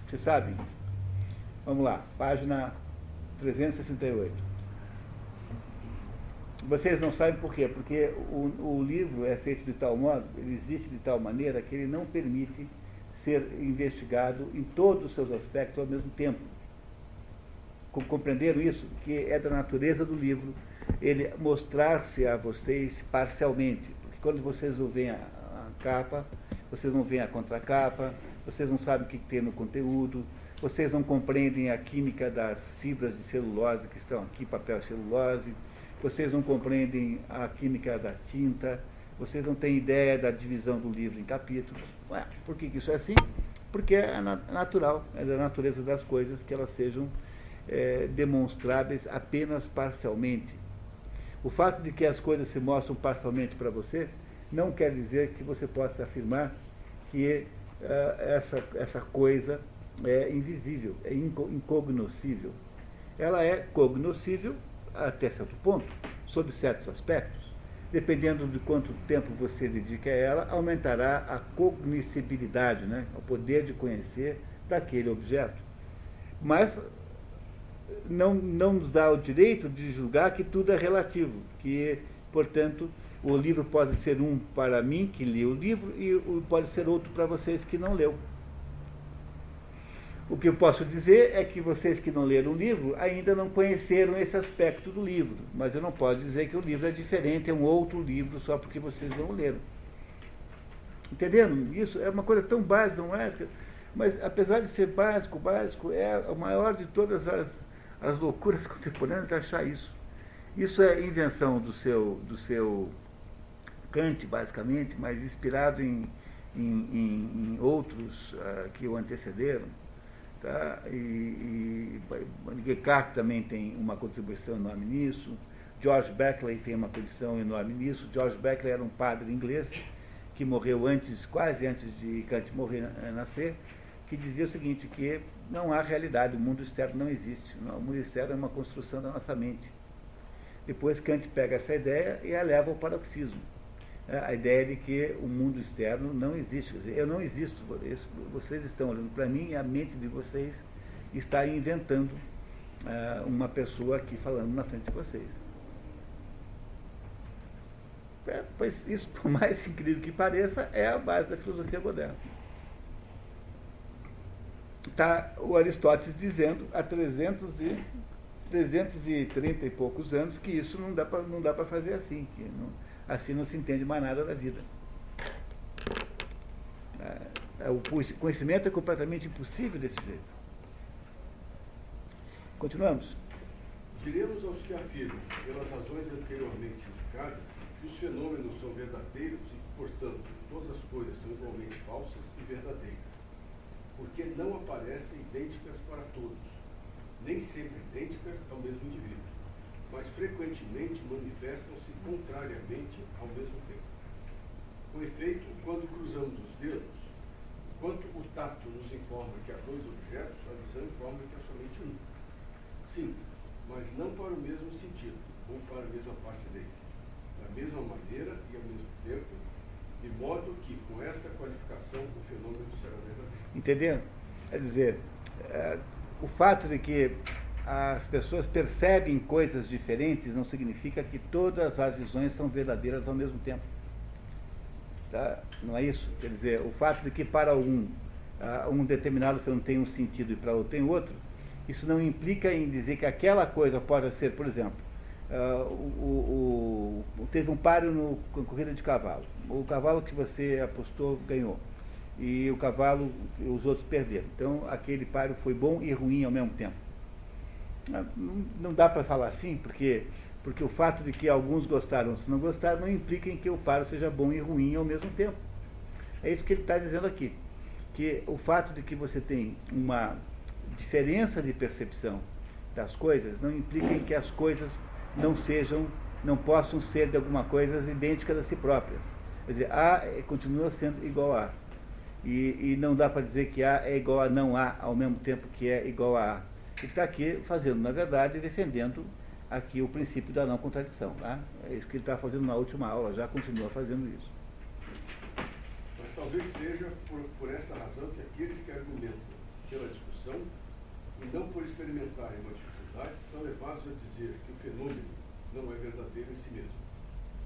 Vocês sabem? Vamos lá, página 368. Vocês não sabem por quê? Porque o, o livro é feito de tal modo, ele existe de tal maneira que ele não permite ser investigado em todos os seus aspectos ao mesmo tempo compreenderam isso? Que é da natureza do livro ele mostrar-se a vocês parcialmente. Porque quando vocês não veem a, a capa, vocês não veem a contracapa, vocês não sabem o que tem no conteúdo, vocês não compreendem a química das fibras de celulose que estão aqui, papel celulose, vocês não compreendem a química da tinta, vocês não têm ideia da divisão do livro em capítulos. Ué, por que isso é assim? Porque é natural, é da natureza das coisas que elas sejam é, demonstráveis apenas parcialmente. O fato de que as coisas se mostram parcialmente para você não quer dizer que você possa afirmar que uh, essa, essa coisa é invisível, é incognoscível. Ela é cognoscível até certo ponto, sob certos aspectos. Dependendo de quanto tempo você dedica a ela, aumentará a cognoscibilidade, né? o poder de conhecer daquele objeto. Mas não, não nos dá o direito de julgar que tudo é relativo, que, portanto, o livro pode ser um para mim, que li o livro, e pode ser outro para vocês que não leu. O que eu posso dizer é que vocês que não leram o livro ainda não conheceram esse aspecto do livro, mas eu não posso dizer que o livro é diferente, é um outro livro só porque vocês não leram. Entenderam? Isso é uma coisa tão básica, não é? Mas apesar de ser básico, básico é a maior de todas as as loucuras contemporâneas é achar isso. Isso é invenção do seu, do seu Kant, basicamente, mas inspirado em, em, em, em outros uh, que o antecederam. Tá? E, Descartes também tem uma contribuição enorme nisso. George Beckley tem uma contribuição enorme nisso. George Beckley era um padre inglês que morreu antes, quase antes de Kant morrer, eh, nascer, que dizia o seguinte, que não há realidade, o mundo externo não existe. O mundo externo é uma construção da nossa mente. Depois Kant pega essa ideia e a leva ao paroxismo. É, a ideia de que o mundo externo não existe. Eu não existo, vocês estão olhando para mim e a mente de vocês está inventando uh, uma pessoa aqui falando na frente de vocês. É, pois isso, por mais incrível que pareça, é a base da filosofia moderna está o Aristóteles dizendo há 300 e, 330 e poucos anos que isso não dá para fazer assim, que não, assim não se entende mais nada da vida. É, é o conhecimento é completamente impossível desse jeito. Continuamos. Diremos aos que afirmam, pelas razões anteriormente indicadas, que os fenômenos são verdadeiros e que, portanto, todas as coisas são igualmente falsas e verdadeiras porque não aparecem idênticas para todos, nem sempre idênticas ao mesmo indivíduo, mas frequentemente manifestam-se contrariamente ao mesmo tempo. Com efeito, quando cruzamos os dedos, enquanto o tato nos informa que há dois objetos, a visão informa que há somente um. Sim, mas não para o mesmo sentido, ou para a mesma parte dele. Da mesma maneira e ao mesmo tempo, de modo que, com esta qualificação, o fenômeno verdadeiro. Entendendo? Quer dizer, é, o fato de que as pessoas percebem coisas diferentes não significa que todas as visões são verdadeiras ao mesmo tempo. Tá? Não é isso? Quer dizer, o fato de que para um, um determinado fenômeno tem um sentido e para outro tem outro, isso não implica em dizer que aquela coisa pode ser, por exemplo, uh, o, o, teve um páreo no, na corrida de cavalo. O cavalo que você apostou ganhou. E o cavalo, os outros perderam. Então aquele páreo foi bom e ruim ao mesmo tempo. Não, não dá para falar assim, porque, porque o fato de que alguns gostaram ou não gostaram não implica em que o páreo seja bom e ruim ao mesmo tempo. É isso que ele está dizendo aqui. Que o fato de que você tem uma diferença de percepção das coisas não implica em que as coisas não sejam, não possam ser de alguma coisa idênticas a si próprias. Quer dizer, A é, continua sendo igual a A. E, e não dá para dizer que A é igual a não A ao mesmo tempo que é igual a A. Ele está aqui fazendo, na verdade, defendendo aqui o princípio da não contradição. Tá? É isso que ele está fazendo na última aula, já continua fazendo isso. Mas talvez seja por, por esta razão que aqueles que argumentam pela discussão e não por experimentarem uma dificuldade são levados a dizer que o fenômeno não é verdadeiro em si mesmo,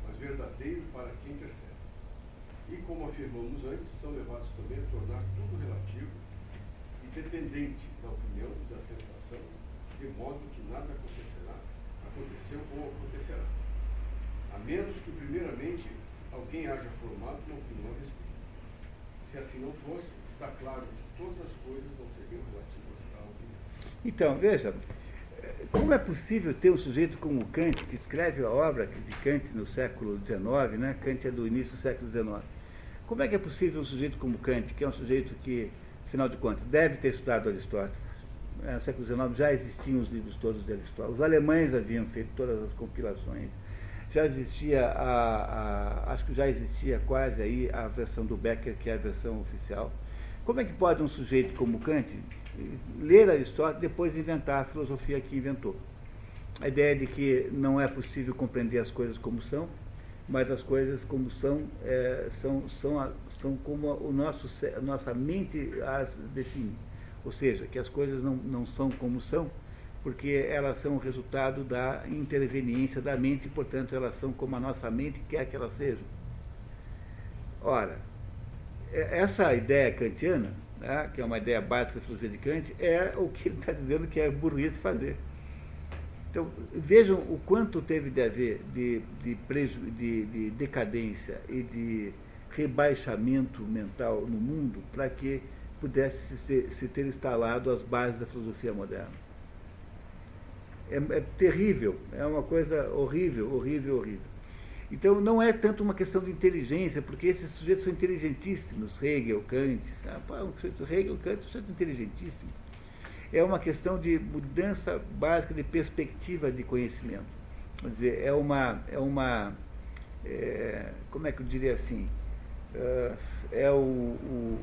mas verdadeiro para quem percebe. E como afirmamos antes, são levados também a tornar tudo relativo e dependente da opinião e da sensação, de modo que nada acontecerá, aconteceu ou acontecerá. A menos que, primeiramente, alguém haja formado uma opinião a respeito. Se assim não fosse, está claro que todas as coisas não seriam relativas então, veja, como é possível ter um sujeito como Kant, que escreve a obra de Kant no século XIX, né? Kant é do início do século XIX. Como é que é possível um sujeito como Kant, que é um sujeito que, afinal de contas, deve ter estudado Aristóteles, é, no século XIX já existiam os livros todos de Aristóteles, os alemães haviam feito todas as compilações, já existia, a, a, acho que já existia quase aí a versão do Becker, que é a versão oficial. Como é que pode um sujeito como Kant ler Aristóteles depois inventar a filosofia que inventou. A ideia de que não é possível compreender as coisas como são, mas as coisas como são, é, são, são, são como o nosso, a nossa mente as define. Ou seja, que as coisas não, não são como são, porque elas são resultado da interveniência da mente, e, portanto, elas são como a nossa mente quer que elas sejam. Ora, é, essa ideia kantiana né, que é uma ideia básica da de Kant, é o que ele está dizendo que é burrice fazer. Então, vejam o quanto teve de haver de, de, de, de decadência e de rebaixamento mental no mundo para que pudesse se, se, ter instalado as bases da filosofia moderna. É, é terrível, é uma coisa horrível, horrível, horrível. Então não é tanto uma questão de inteligência, porque esses sujeitos são inteligentíssimos, Hegel, Kant, ah, um sujeito, Hegel, Kant, um sujeito inteligentíssimo. É uma questão de mudança básica de perspectiva de conhecimento. Quer dizer, é uma, é uma é, como é que eu diria assim, uh, é o, o,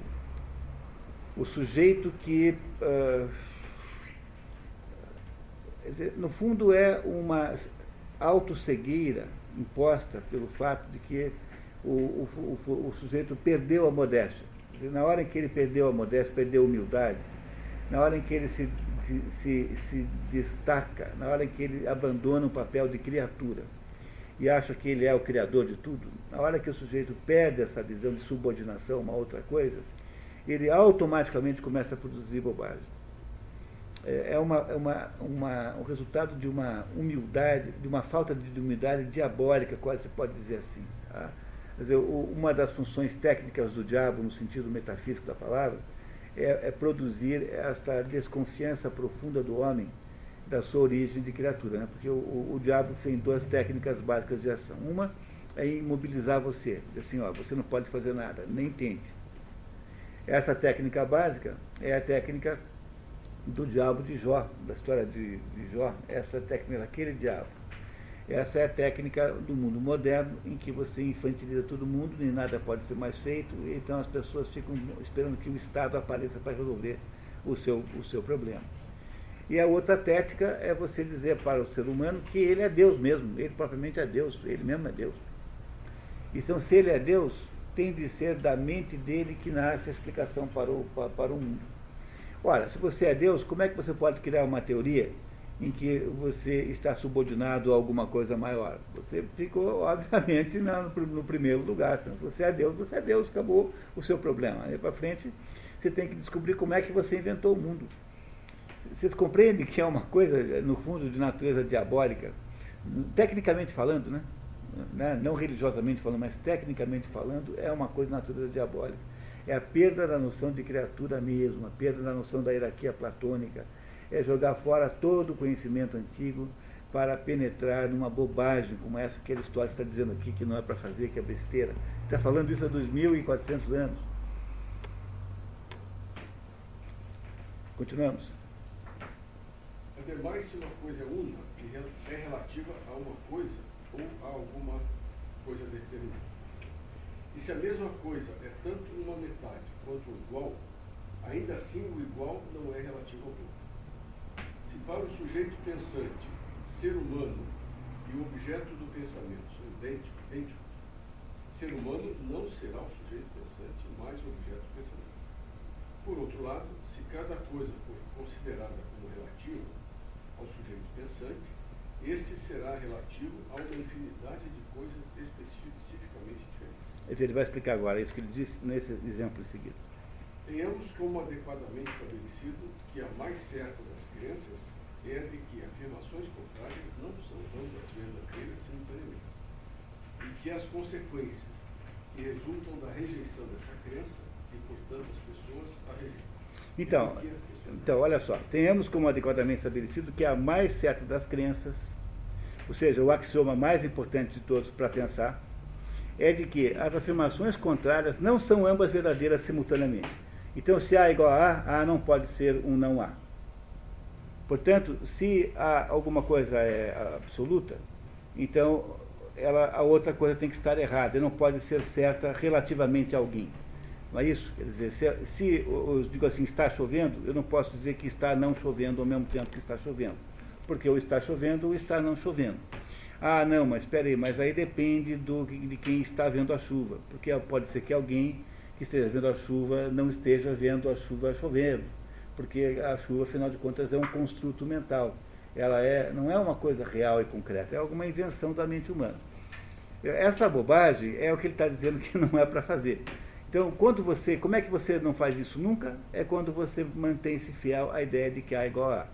o, sujeito que, uh, dizer, no fundo, é uma autocegueira imposta pelo fato de que o, o, o, o sujeito perdeu a modéstia. Na hora em que ele perdeu a modéstia, perdeu a humildade, na hora em que ele se, se, se destaca, na hora em que ele abandona o papel de criatura e acha que ele é o criador de tudo, na hora que o sujeito perde essa visão de subordinação a uma outra coisa, ele automaticamente começa a produzir bobagem. É, é uma, é uma, uma, um resultado de uma humildade, de uma falta de humildade diabólica, quase se pode dizer assim. Tá? Quer dizer, uma das funções técnicas do diabo, no sentido metafísico da palavra, é, é, produzir esta desconfiança profunda do homem da sua origem de criatura. Né? Porque o, o, o, diabo tem duas técnicas básicas de ação. Uma é imobilizar você, assim, ó, você não pode fazer nada, nem tente. Essa técnica básica é a técnica do diabo de Jó, da história de, de Jó, essa técnica daquele diabo. Essa é a técnica do mundo moderno em que você infantiliza todo mundo, nem nada pode ser mais feito, então as pessoas ficam esperando que o Estado apareça para resolver o seu, o seu problema. E a outra técnica é você dizer para o ser humano que ele é Deus mesmo, ele propriamente é Deus, ele mesmo é Deus. Então, se ele é Deus, tem de ser da mente dele que nasce a explicação para o, para, para o mundo. Ora, se você é Deus, como é que você pode criar uma teoria em que você está subordinado a alguma coisa maior. Você ficou, obviamente, no primeiro lugar. Então, você é Deus, você é Deus, acabou o seu problema. Aí para frente, você tem que descobrir como é que você inventou o mundo. Vocês compreendem que é uma coisa, no fundo, de natureza diabólica? Tecnicamente falando, né? né? não religiosamente falando, mas tecnicamente falando, é uma coisa de natureza diabólica. É a perda da noção de criatura mesmo, a perda da noção da hierarquia platônica, é jogar fora todo o conhecimento antigo para penetrar numa bobagem como essa que Aristóteles está dizendo aqui, que não é para fazer, que é besteira. Está falando isso há 2.400 anos. Continuamos. Ademais, se uma coisa é uma, é relativa a uma coisa ou a alguma coisa determinada. E se a mesma coisa é tanto uma metade quanto igual, ainda assim o igual não é relativo ao. Para o sujeito pensante, ser humano e o objeto do pensamento são idênticos, idênticos ser humano não será o sujeito pensante mais o objeto do pensamento. Por outro lado, se cada coisa for considerada como relativa ao sujeito pensante, este será relativo a uma infinidade de coisas especificamente diferentes. Ele vai explicar agora isso que ele disse nesse exemplo seguinte. Tenhamos como adequadamente estabelecido que a mais certa das crenças é de que afirmações contrárias não são ambas verdadeiras simultaneamente, e que as consequências que resultam da rejeição dessa crença, e portanto as pessoas a rejeitam. Então, então, olha só, tenhamos como adequadamente estabelecido que a mais certa das crenças, ou seja, o axioma mais importante de todos para pensar, é de que as afirmações contrárias não são ambas verdadeiras simultaneamente. Então, se A é igual a A, A não pode ser um não A. Portanto, se alguma coisa é absoluta, então ela, a outra coisa tem que estar errada, não pode ser certa relativamente a alguém. Não é isso? Quer dizer, se, se eu digo assim, está chovendo, eu não posso dizer que está não chovendo ao mesmo tempo que está chovendo. Porque ou está chovendo ou está não chovendo. Ah, não, mas espera aí, mas aí depende do, de quem está vendo a chuva. Porque pode ser que alguém que esteja vendo a chuva não esteja vendo a chuva chovendo, porque a chuva, afinal de contas, é um construto mental. Ela é, não é uma coisa real e concreta, é alguma invenção da mente humana. Essa bobagem é o que ele está dizendo que não é para fazer. Então, quando você, como é que você não faz isso nunca? É quando você mantém-se fiel à ideia de que A é igual a A.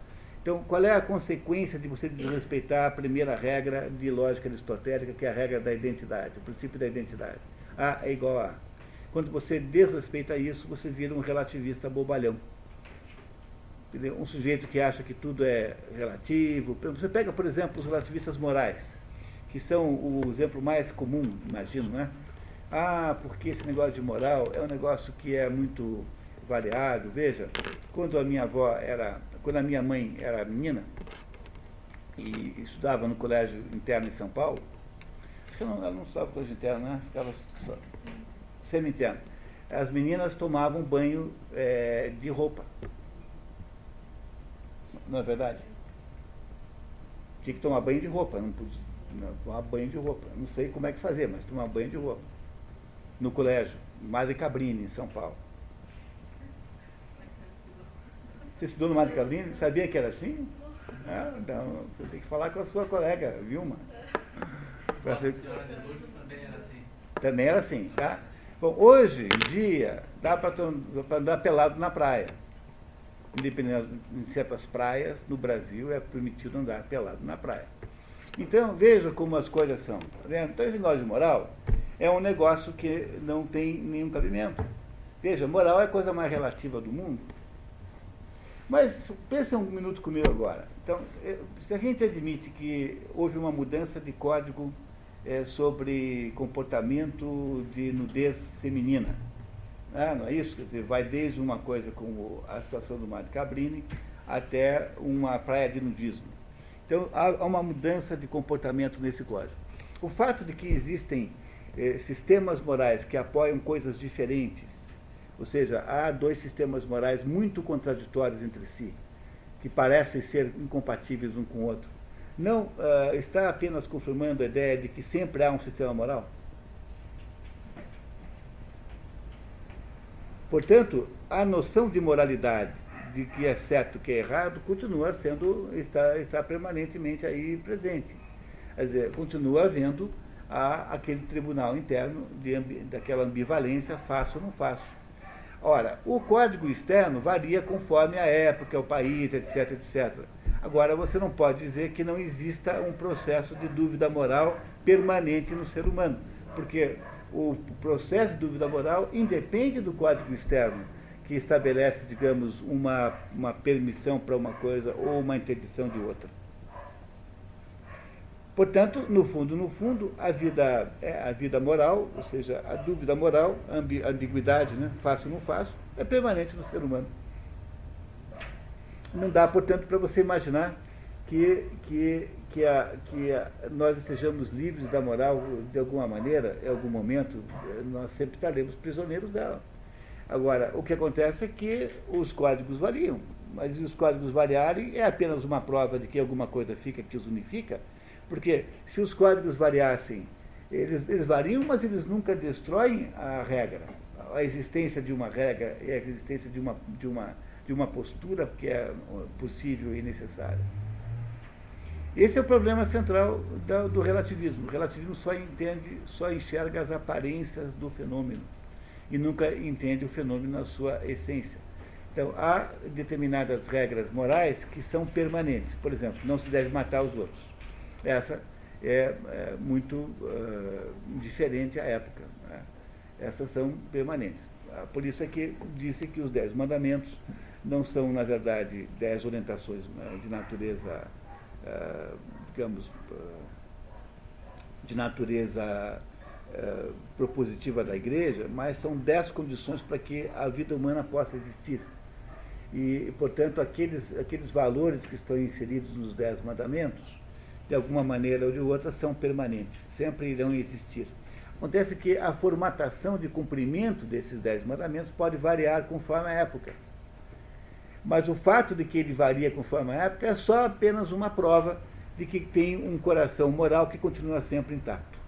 Então, qual é a consequência de você desrespeitar a primeira regra de lógica aristotélica, que é a regra da identidade, o princípio da identidade? A é igual a A. Quando você desrespeita isso, você vira um relativista bobalhão. Um sujeito que acha que tudo é relativo. Você pega, por exemplo, os relativistas morais, que são o exemplo mais comum, imagino, né? Ah, porque esse negócio de moral é um negócio que é muito variável. Veja, quando a minha avó era, quando a minha mãe era menina e estudava no colégio interno em São Paulo, acho que ela não, ela não estudava colégio interno, né? Ficava semi-interno. As meninas tomavam banho é, de roupa. Não é verdade? Tinha que tomar banho de roupa, não podia não, tomar banho de roupa. Não sei como é que fazer, mas tomar banho de roupa. No colégio, Madre Cabrini, em São Paulo. Você estudou no Madre Cabrini? Sabia que era assim? Ah, então, você tem que falar com a sua colega, Vilma. Ser... Também era assim. Também era assim, tá? Bom, hoje em dia, dá para andar pelado na praia. Independente, em certas praias no Brasil é permitido andar pelado na praia. Então, veja como as coisas são. Tá? Então, esse negócio de moral é um negócio que não tem nenhum cabimento. Veja, moral é a coisa mais relativa do mundo. Mas pense um minuto comigo agora. Então, se a gente admite que houve uma mudança de código é, sobre comportamento de nudez feminina. Ah, não é isso? Quer dizer, vai desde uma coisa como a situação do Mar de Cabrini até uma praia de nudismo. Então, há uma mudança de comportamento nesse código. O fato de que existem eh, sistemas morais que apoiam coisas diferentes, ou seja, há dois sistemas morais muito contraditórios entre si, que parecem ser incompatíveis um com o outro, não uh, está apenas confirmando a ideia de que sempre há um sistema moral? Portanto, a noção de moralidade de que é certo que é errado continua sendo, está, está permanentemente aí presente. Quer dizer, continua havendo a, aquele tribunal interno de, daquela ambivalência, faço ou não faço. Ora, o código externo varia conforme a época, o país, etc, etc. Agora, você não pode dizer que não exista um processo de dúvida moral permanente no ser humano, porque o processo de dúvida moral independe do código externo, que estabelece, digamos, uma, uma permissão para uma coisa ou uma interdição de outra. Portanto, no fundo, no fundo, a vida, é, a vida moral, ou seja, a dúvida moral, a ambiguidade, né, faço ou não faço, é permanente no ser humano. Não dá, portanto, para você imaginar que, que, que, a, que a, nós estejamos livres da moral de alguma maneira, em algum momento, nós sempre estaremos prisioneiros dela. Agora, o que acontece é que os códigos variam, mas os códigos variarem é apenas uma prova de que alguma coisa fica que os unifica, porque se os códigos variassem, eles, eles variam, mas eles nunca destroem a regra. A existência de uma regra e a existência de uma, de uma, de uma postura que é possível e necessária. Esse é o problema central do, relativismo. O relativismo só entende, só enxerga as aparências do fenômeno e nunca entende o fenômeno na sua essência. Então, há determinadas regras morais que são permanentes. Por exemplo, não se deve matar os outros. Essa é, é muito uh, diferente à época. Né? Essas são permanentes. Por isso é que disse que os dez mandamentos não são, na verdade, dez orientações né, de natureza, digamos, uh, de natureza propositiva da igreja, mas são dez condições para que a vida humana possa existir. E, portanto, aqueles, aqueles valores que estão inseridos nos dez mandamentos de alguma maneira ou de outra, são permanentes, sempre irão existir. Acontece que a formatação de cumprimento desses dez mandamentos pode variar conforme a época. Mas o fato de que ele varia conforme a época é só apenas uma prova de que tem um coração moral que continua sempre intacto.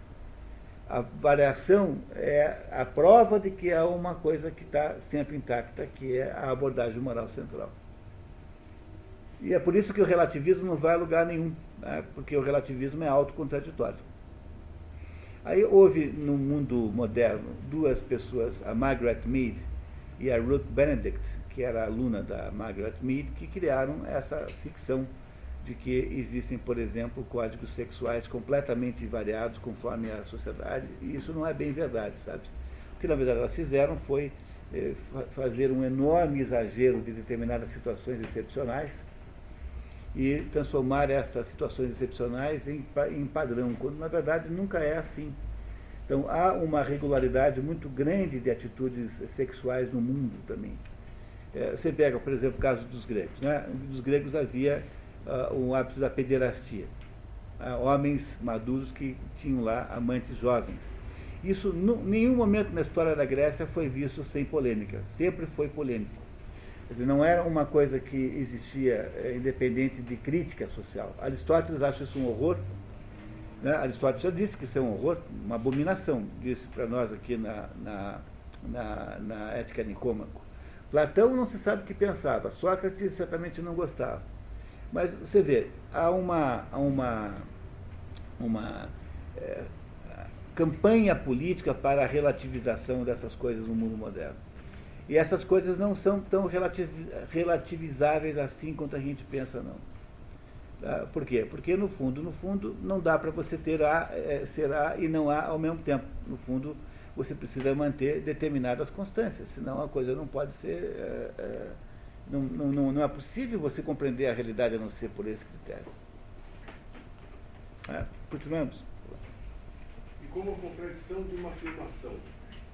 A variação é a prova de que há uma coisa que está sempre intacta, que é a abordagem moral central. E é por isso que o relativismo não vai a lugar nenhum né, porque o relativismo é autocontraditório. Aí houve no mundo moderno duas pessoas, a Margaret Mead e a Ruth Benedict, que era aluna da Margaret Mead, que criaram essa ficção de que existem, por exemplo, códigos sexuais completamente variados conforme a sociedade, e isso não é bem verdade, sabe? O que na verdade elas fizeram foi eh, fazer um enorme exagero de determinadas situações excepcionais, e transformar essas situações excepcionais em, em padrão, quando na verdade nunca é assim. Então há uma regularidade muito grande de atitudes sexuais no mundo também. É, você pega, por exemplo, o caso dos gregos. Né? Dos gregos havia uh, um hábito da pederastia. Uh, homens maduros que tinham lá amantes jovens. Isso, em nenhum momento na história da Grécia foi visto sem polêmica. Sempre foi polêmico. Quer dizer, não era uma coisa que existia é, independente de crítica social. Aristóteles acha isso um horror. Né? Aristóteles já disse que isso é um horror, uma abominação, disse para nós aqui na, na, na, na Ética Nicômaco. Platão não se sabe o que pensava, Sócrates certamente não gostava. Mas você vê, há uma, há uma, uma é, campanha política para a relativização dessas coisas no mundo moderno. E essas coisas não são tão relativizáveis assim quanto a gente pensa, não. Tá? Por quê? Porque, no fundo, no fundo, não dá para você ter A, é, ser A e não A ao mesmo tempo. No fundo, você precisa manter determinadas constâncias, senão a coisa não pode ser. É, é, não, não, não é possível você compreender a realidade a não ser por esse critério. É, continuamos. E como a contradição de uma afirmação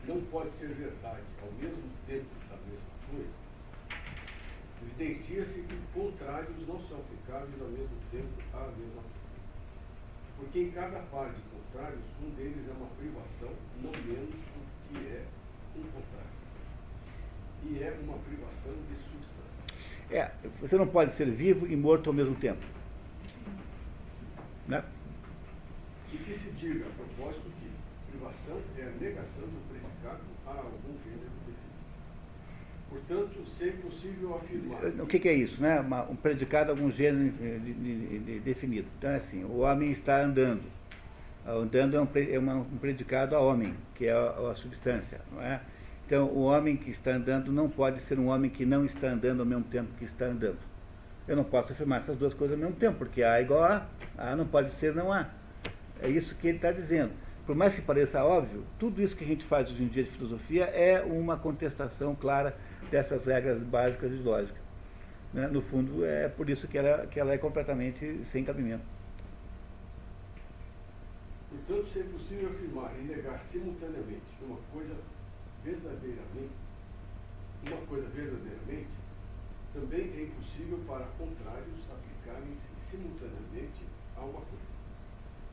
não pode ser verdade ao mesmo tempo da mesma coisa, evidencia-se que contrários não são aplicáveis ao mesmo tempo à mesma coisa. Porque em cada par de contrários, um deles é uma privação, não menos do que é um contrário. E é uma privação de substância. É, você não pode ser vivo e morto ao mesmo tempo. Né? E que se diga, a propósito, que privação é a negação do predicado a algum gênero definido. Portanto, ser possível afirmar. O que, que é isso? Né? Uma, um predicado, algum gênero de, de, de, definido. Então é assim, o homem está andando. Andando é um, é um predicado a homem, que é a, a substância, não é? Então, o homem que está andando não pode ser um homem que não está andando ao mesmo tempo que está andando. Eu não posso afirmar essas duas coisas ao mesmo tempo, porque A é igual a A, A não pode ser não A. É isso que ele está dizendo. Por mais que pareça óbvio, tudo isso que a gente faz hoje em dia de filosofia é uma contestação clara dessas regras básicas de lógica. Né? No fundo, é por isso que ela, que ela é completamente sem cabimento. Portanto, se é possível afirmar e negar simultaneamente uma coisa verdadeiramente, uma coisa verdadeiramente, também é impossível para contrários aplicarem-se simultaneamente a uma coisa.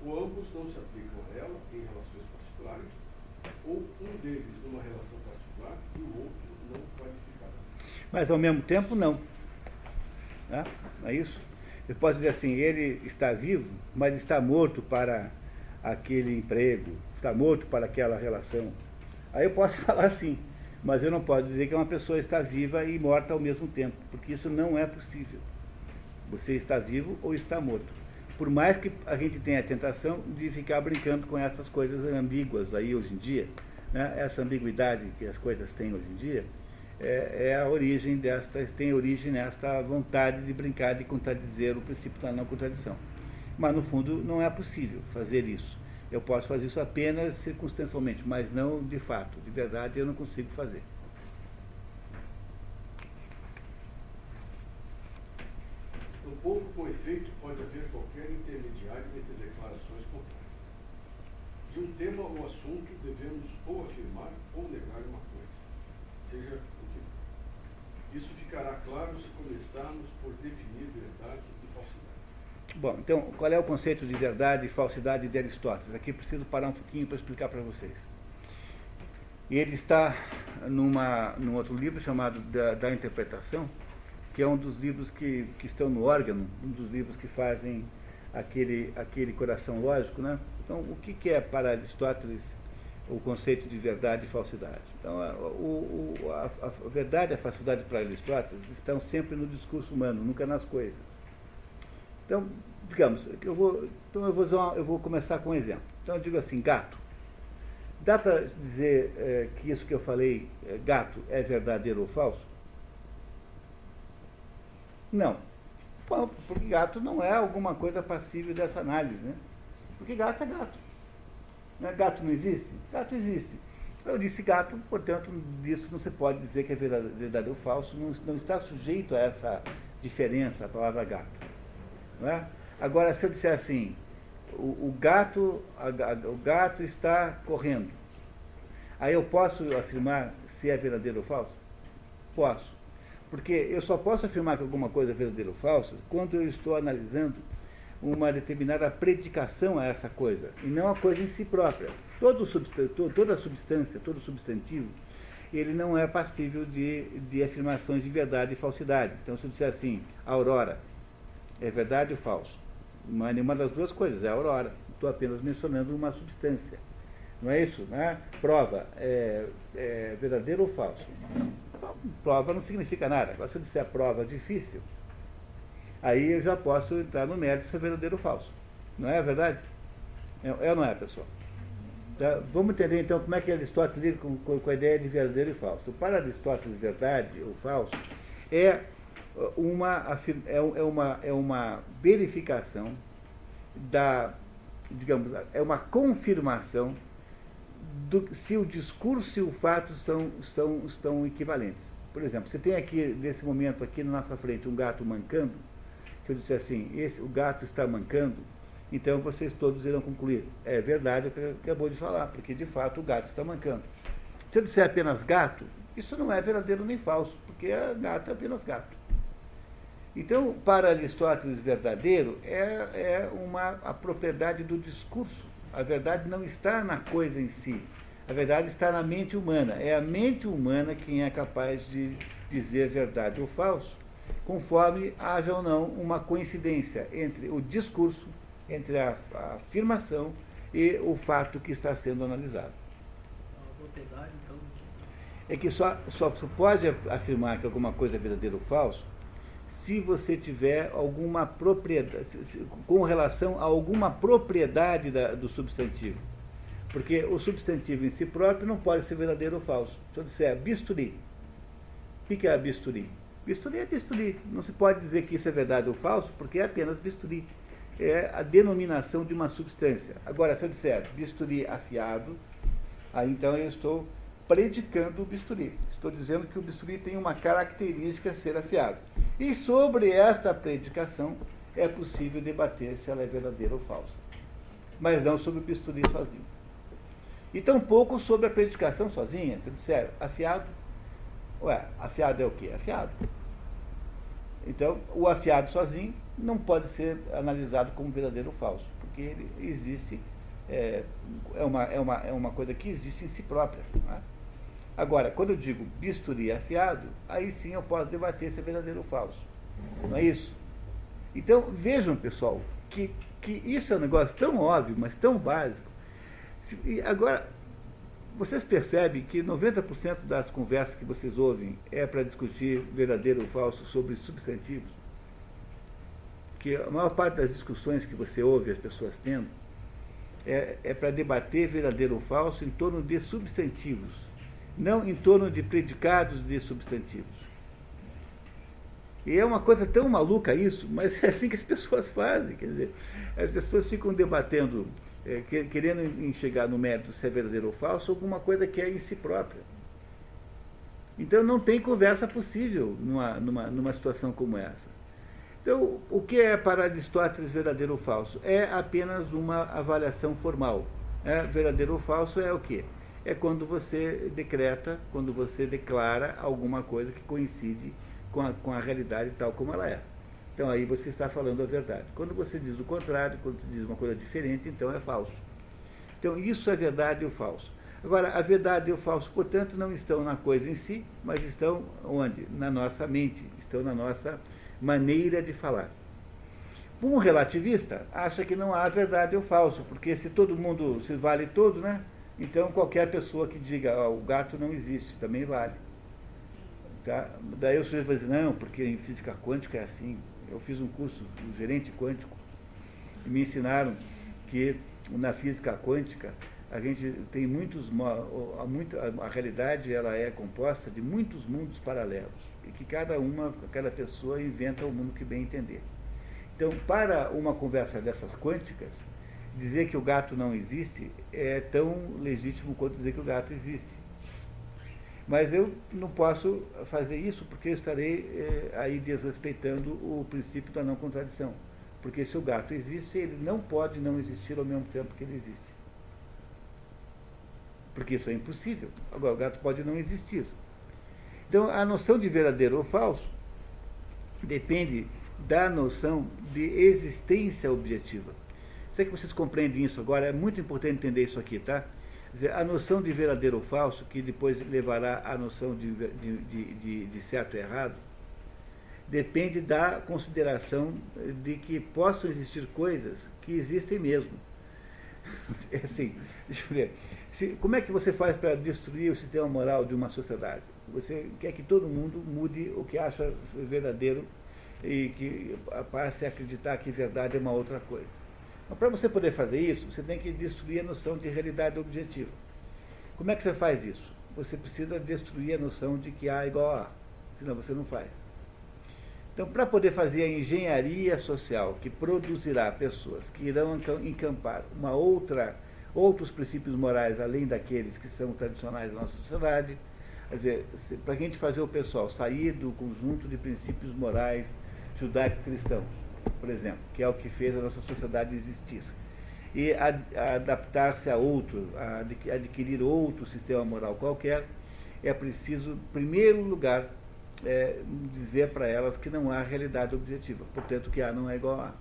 Ou ambos não se aplicam a ela em relações particulares, ou um deles numa relação particular e o outro não qualificado. Mas ao mesmo tempo não. Né? Não é isso? Eu posso dizer assim, ele está vivo, mas está morto para aquele emprego, está morto para aquela relação. Aí eu posso falar assim, mas eu não posso dizer que uma pessoa está viva e morta ao mesmo tempo, porque isso não é possível. Você está vivo ou está morto. Por mais que a gente tenha a tentação de ficar brincando com essas coisas ambíguas aí hoje em dia, né? essa ambiguidade que as coisas têm hoje em dia, é, é, a origem desta, tem origem nesta vontade de brincar de contradizer o princípio da não contradição. Mas no fundo não é possível fazer isso. Eu posso fazer isso apenas circunstancialmente, mas não de fato. De verdade, eu não consigo fazer. Pouco com efeito pode haver qualquer intermediário entre declarações contrárias. De um tema ou assunto devemos ou afirmar ou negar uma coisa, seja o que for. Isso ficará claro se começarmos por definir Bom, então, qual é o conceito de verdade e falsidade de Aristóteles? Aqui preciso parar um pouquinho para explicar para vocês. Ele está numa, num outro livro chamado da, da, Interpretação, que é um dos livros que, que estão no órgão, um dos livros que fazem aquele, aquele coração lógico. Né? Então, o que, que é para Aristóteles o conceito de verdade e falsidade? Então, a, o, a, a verdade e a falsidade para Aristóteles estão sempre no discurso humano, nunca nas coisas. Então, digamos, eu vou, então eu vou, uma, eu vou começar com um exemplo. Então eu digo assim, gato. Dá para dizer é, que isso que eu falei, é, gato, é verdadeiro ou falso? Não. Porque gato não é alguma coisa passível dessa análise, né? Porque gato é gato. Né? Gato não existe? Gato existe. Eu disse gato, portanto, disso não se pode dizer que é verdadeiro ou falso, não, não está sujeito a essa diferença, a palavra gato. É? Agora, se eu disser assim, o, o gato, a, a, o gato está correndo, aí eu posso afirmar se é verdadeiro ou falso? Posso. Porque eu só posso afirmar que alguma coisa é verdadeira ou falsa quando eu estou analisando uma determinada predicação a essa coisa, e não a coisa em si própria. Todo substantivo, toda substância, todo substantivo, ele não é passível de, de afirmações de verdade e falsidade. Então, se eu disser assim, aurora, é verdade ou falso? Mas nenhuma das duas coisas, é a aurora. Estou apenas mencionando uma substância. Não é isso? Né? Prova, é, é verdadeiro ou falso? Prova não significa nada. Agora, se eu disser prova difícil, aí eu já posso entrar no mérito se é verdadeiro ou falso. Não é verdade? É, é ou não é, pessoal? Tá? Vamos entender então como é que Aristóteles lida com, com, com a ideia de verdadeiro e falso. Para Aristóteles, verdade ou falso é uma, é, é, uma, é uma verificação da, digamos, é uma confirmação do se o discurso e o fato são, estão, estão equivalentes. Por exemplo, você tem aqui, nesse momento, aqui na nossa frente, um gato mancando, que eu disse assim, esse, o gato está mancando, então vocês todos irão concluir, é verdade o que acabou de falar, porque de fato o gato está mancando. Se eu disser apenas gato, isso não é verdadeiro nem falso, porque gato é apenas gato. Então, para Aristóteles, verdadeiro é, é uma, a propriedade do discurso. A verdade não está na coisa em si. A verdade está na mente humana. É a mente humana quem é capaz de dizer verdade ou falso, conforme haja ou não uma coincidência entre o discurso, entre a, a afirmação e o fato que está sendo analisado. Então? é que só, só pode afirmar que alguma coisa é verdadeiro ou falso se você tiver alguma propriedade, com relação a alguma propriedade da, do substantivo. Porque o substantivo em si próprio não pode ser verdadeiro ou falso. Se eu disser bisturi, o que é bisturi? Bisturi é bisturi. Não se pode dizer que isso é verdade ou falso, porque é apenas bisturi. É a denominação de uma substância. Agora, se eu disser bisturi afiado, aí então eu estou predicando o bisturi. Estou dizendo que o bisturi tem uma característica ser afiado. E sobre esta predicação é possível debater se ela é verdadeira ou falsa. Mas não sobre o bisturi sozinho. E tampouco sobre a predicação sozinha. Se disser afiado, ué, afiado é o quê? Afiado. Então, o afiado sozinho não pode ser analisado como verdadeiro ou falso, porque ele existe, é, é, uma, é, uma, é uma coisa que existe em si própria. É? Agora, quando eu digo bisturi afiado, aí sim eu posso debater se é verdadeiro ou falso. Não é isso? Então, vejam, pessoal, que, que isso é um negócio tão óbvio, mas tão básico. E agora, vocês percebem que 90% das conversas que vocês ouvem é para discutir verdadeiro ou falso sobre substantivos? Que a maior parte das discussões que você ouve as pessoas tendo é, é para debater verdadeiro ou falso em torno de substantivos não em torno de predicados de substantivos. E é uma coisa tão maluca isso, mas é assim que as pessoas fazem. Quer dizer, as pessoas ficam debatendo, é, querendo chegar no mérito se é verdadeiro ou falso, alguma coisa que é em si própria. Então não tem conversa possível numa, numa, numa situação como essa. Então, o que é para Aristóteles verdadeiro ou falso? É apenas uma avaliação formal. É, verdadeiro ou falso é o quê? É quando você decreta, quando você declara alguma coisa que coincide com a, com a realidade tal como ela é. Então aí você está falando a verdade. Quando você diz o contrário, quando você diz uma coisa diferente, então é falso. Então isso é verdade ou falso. Agora, a verdade e o falso, portanto, não estão na coisa em si, mas estão onde? Na nossa mente, estão na nossa maneira de falar. Um relativista acha que não há verdade ou falso, porque se todo mundo se vale todo, né? Então, qualquer pessoa que diga oh, o gato não existe, também vale. Tá? Daí o sujeito vai dizer, não, porque em física quântica é assim. Eu fiz um curso do gerente quântico e me ensinaram que na física quântica a gente tem muitos a, a realidade ela é composta de muitos mundos paralelos e que cada uma cada pessoa inventa o mundo que bem entender então para uma conversa dessas quânticas dizer que o gato não existe é tão legítimo quanto dizer que o gato existe. Mas eu não posso fazer isso porque eu estarei é, aí desrespeitando o princípio da não contradição. Porque se o gato existe, ele não pode não existir ao mesmo tempo que ele existe. Porque isso é impossível. Agora, o gato pode não existir. Então, a noção de verdadeiro ou falso depende da noção de existência objetiva. Sei que vocês compreendem isso agora, é muito importante entender isso aqui, tá? Dizer, a noção de verdadeiro ou falso, que depois levará à noção de, de, de, de certo e errado, depende da consideração de que possam existir coisas que existem mesmo. É assim, deixa eu ver. Se, como é que você faz para destruir o sistema moral de uma sociedade? Você quer que todo mundo mude o que acha verdadeiro e que passe a acreditar que verdade é uma outra coisa. Mas para você poder fazer isso, você tem que destruir a noção de realidade objetiva. Como é que você faz isso? Você precisa destruir a noção de que A é igual a A, senão você não faz. Então, para poder fazer a engenharia social que produzirá pessoas que irão encampar uma outra, outros princípios morais além daqueles que são tradicionais da nossa sociedade, quer dizer, para a gente fazer o pessoal sair do conjunto de princípios morais judaico-cristãos, por exemplo, que é o que fez a nossa sociedade existir. E adaptar-se a outro, a adquirir outro sistema moral qualquer, é preciso, em primeiro lugar, é, dizer para elas que não há realidade objetiva. Portanto, que A não é igual a A.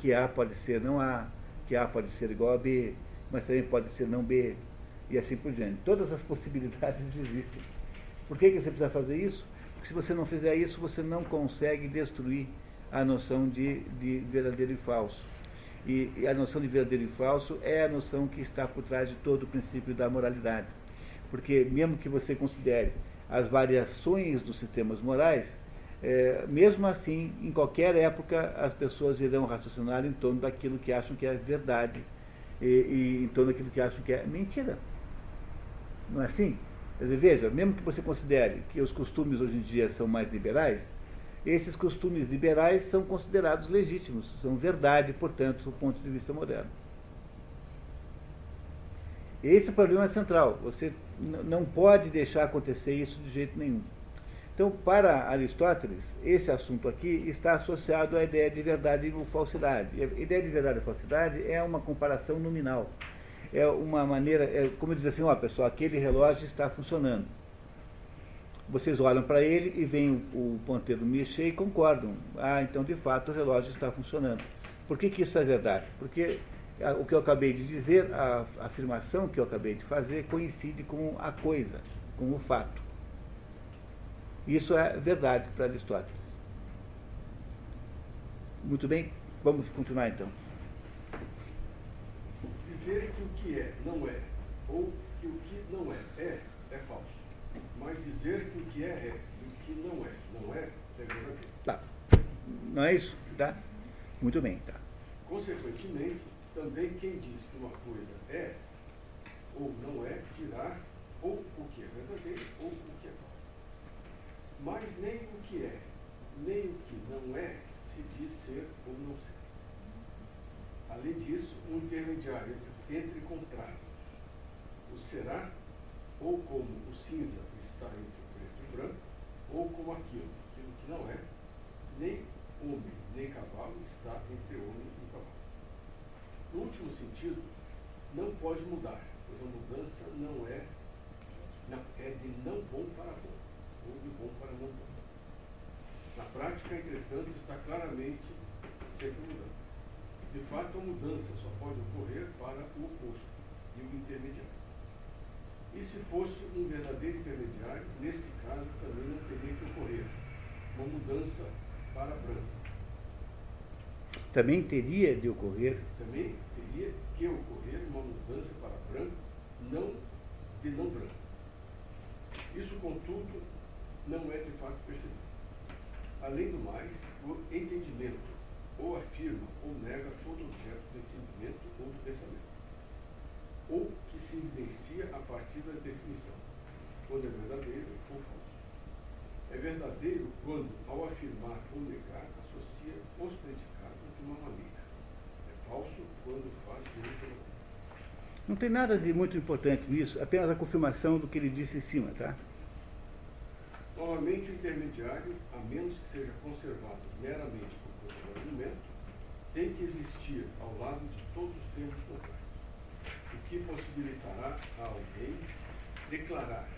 Que A pode ser não A, que A pode ser igual a B, mas também pode ser não B, e assim por diante. Todas as possibilidades existem. Por que, que você precisa fazer isso? Porque se você não fizer isso, você não consegue destruir a noção de, de verdadeiro e falso. E, e, a noção de verdadeiro e falso é a noção que está por trás de todo o princípio da moralidade. porque mesmo que você considere as variações dos sistemas morais, é, mesmo assim, em qualquer época, as pessoas irão raciocinar em torno daquilo que acham que é verdade e, e em torno daquilo que acham que é mentira. Não é assim? Quer dizer, veja, mesmo que você considere que os costumes hoje em dia são mais liberais, esses costumes liberais são considerados legítimos, são verdade, portanto, do ponto de vista moderno. Esse é o problema central. Você não pode deixar acontecer isso de jeito nenhum. Então, para Aristóteles, esse assunto aqui está associado à ideia de verdade e falsidade. a ideia de verdade e falsidade é uma comparação nominal. É uma maneira, é como dizer assim, ó pessoal, aquele relógio está funcionando. Vocês olham para ele e veem o, ponteiro mexer e concordam. Ah, então de fato o relógio está funcionando. Por que, que isso é verdade? Porque o que eu acabei de dizer, a afirmação que eu acabei de fazer, coincide com a coisa, com o fato. Isso é verdade para Aristóteles. Muito bem, vamos continuar então. Dizer que o que é não é, ou que o que não é é, é falso. Mas dizer que é é e o que não é não é, é verdadeiro. Tá. Não é isso? Tá? Muito bem, tá. Consequentemente, também quem diz que uma coisa é ou não é, dirá ou o que é verdadeiro ou o que é falso. Mas nem o que é, nem o que não é, se diz ser ou não ser. Além disso, um intermediário entre contrários. O será, ou como o cinza está entre o preto e o branco, ou como aquilo, aquilo que não é, nem homem nem cavalo está entre homem e cavalo. No último sentido, não pode mudar, pois a mudança não é, não, é de não bom para bom, ou de bom para não bom. Na prática, entretanto, está claramente sempre mudando. De fato, a mudança só pode ocorrer para o oposto e o intermediário. E se fosse um verdadeiro intermediário, neste caso também não teria que ocorrer uma mudança para branco. Também teria de ocorrer? Também teria que ocorrer uma mudança para branco, não de não branco. Isso, contudo, não é de fato percebido. Além do mais, o entendimento ou afirma ou nega todo objeto do entendimento ou do pensamento, ou que se evidencia a partir da definição, quando é verdadeiro ou falso. É verdadeiro quando, ao afirmar ou negar, associa os predicados de uma maneira. É falso quando faz de outra maneira. Não tem nada de muito importante nisso, apenas a confirmação do que ele disse em cima, tá? Novamente, o intermediário, a menos que seja conservado meramente argumento tem que existir ao lado de todos os termos contrários, o que possibilitará a alguém declarar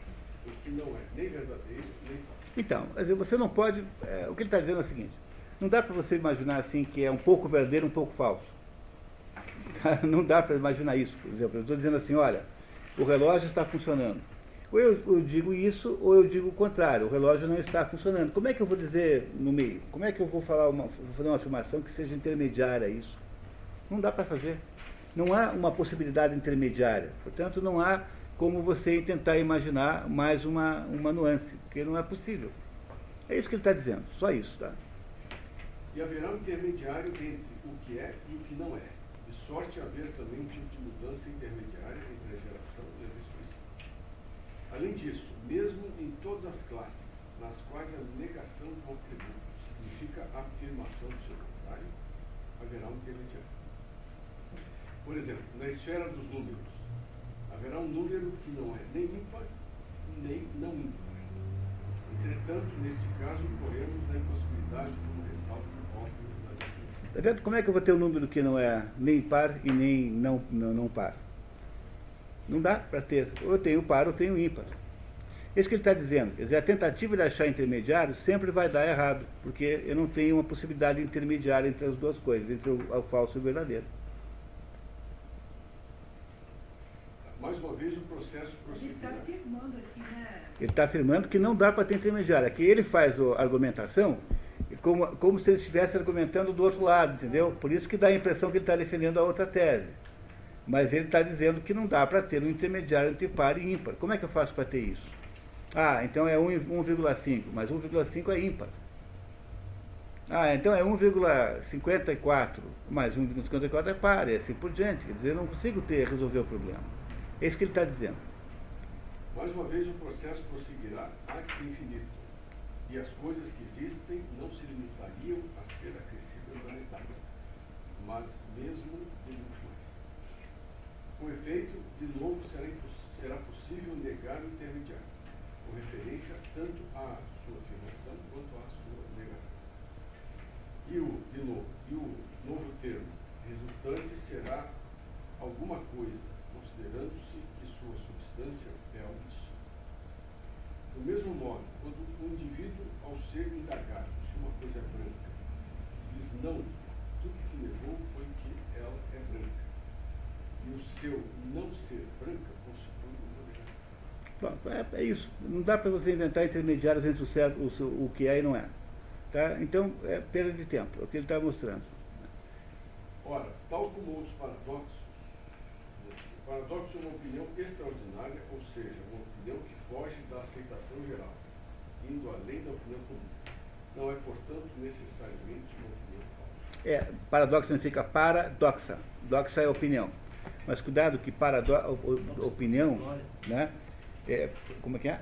o que não é nem verdadeiro nem falso. Então, você não pode. É, o que ele está dizendo é o seguinte: não dá para você imaginar assim que é um pouco verdadeiro, um pouco falso. Não dá para imaginar isso, por exemplo. Eu estou dizendo assim: olha, o relógio está funcionando. Ou eu, eu, digo isso, ou eu digo o contrário, o relógio não está funcionando. Como é que eu vou dizer no meio? Como é que eu vou falar uma, vou fazer uma afirmação que seja intermediária a isso? Não dá para fazer. Não há uma possibilidade intermediária. Portanto, não há como você tentar imaginar mais uma, uma nuance, porque não é possível. É isso que ele está dizendo, só isso, tá? E haverá um intermediário entre o que é e o que não é. Sorte haver também um tipo de mudança intermediária entre a geração e a Além disso, mesmo em todas as classes nas quais a negação do atributo significa a afirmação do seu contrário, haverá um intermediário. Por exemplo, na esfera dos números, haverá um número que não é nem ímpar, nem não ímpar. Entretanto, neste caso, corremos na impossibilidade de um ressalto óbvio da Está vendo como é que eu vou ter um número que não é nem par e nem não, não, não par? Não dá para ter. Ou eu tenho par ou tenho ímpar. É isso que ele está dizendo. Quer dizer, a tentativa de achar intermediário sempre vai dar errado, porque eu não tenho uma possibilidade intermediária entre as duas coisas, entre o, o falso e o verdadeiro. Mais uma vez o processo Ele está afirmando aqui, né? Ele está afirmando que não dá para ter intermediário. Aqui ele faz a argumentação como, como se ele estivesse argumentando do outro lado, entendeu? Por isso que dá a impressão que ele está defendendo a outra tese. Mas ele está dizendo que não dá para ter um intermediário entre par e ímpar. Como é que eu faço para ter isso? Ah, então é 1,5, mas 1,5 é ímpar. Ah, então é 1,54, mais 1,54 é par, e assim por diante. Quer dizer, eu não consigo ter, resolver o problema. É isso que ele está dizendo. Mais uma vez, o processo prosseguirá a infinito, e as coisas que existem não se limitariam a ser acrescidas da metade, mas mesmo muito mais. Com efeito, de novo será, será possível negar o intermediário, com referência tanto à sua afirmação quanto à sua negação. E o, de novo, e o novo termo resultante será alguma coisa, considerando-se que sua substância é algo do mesmo modo, quando o indivíduo, ao ser indagado se uma coisa é branca, diz não, tudo que levou foi que ela é branca. E o seu não ser branca constitui uma negação. É, é isso. Não dá para você inventar intermediários entre o, certo, o, o que é e não é. Tá? Então, é perda de tempo, é o que ele está mostrando. Ora, tal como outros paradoxos, o paradoxo é uma opinião extraordinária, ou seja, uma opinião que foge da aceitação geral, indo além da opinião comum. Não é, portanto, necessariamente. É, paradoxo significa paradoxa. Doxa é opinião. Mas cuidado que parado, opinião, né? É, como é que é?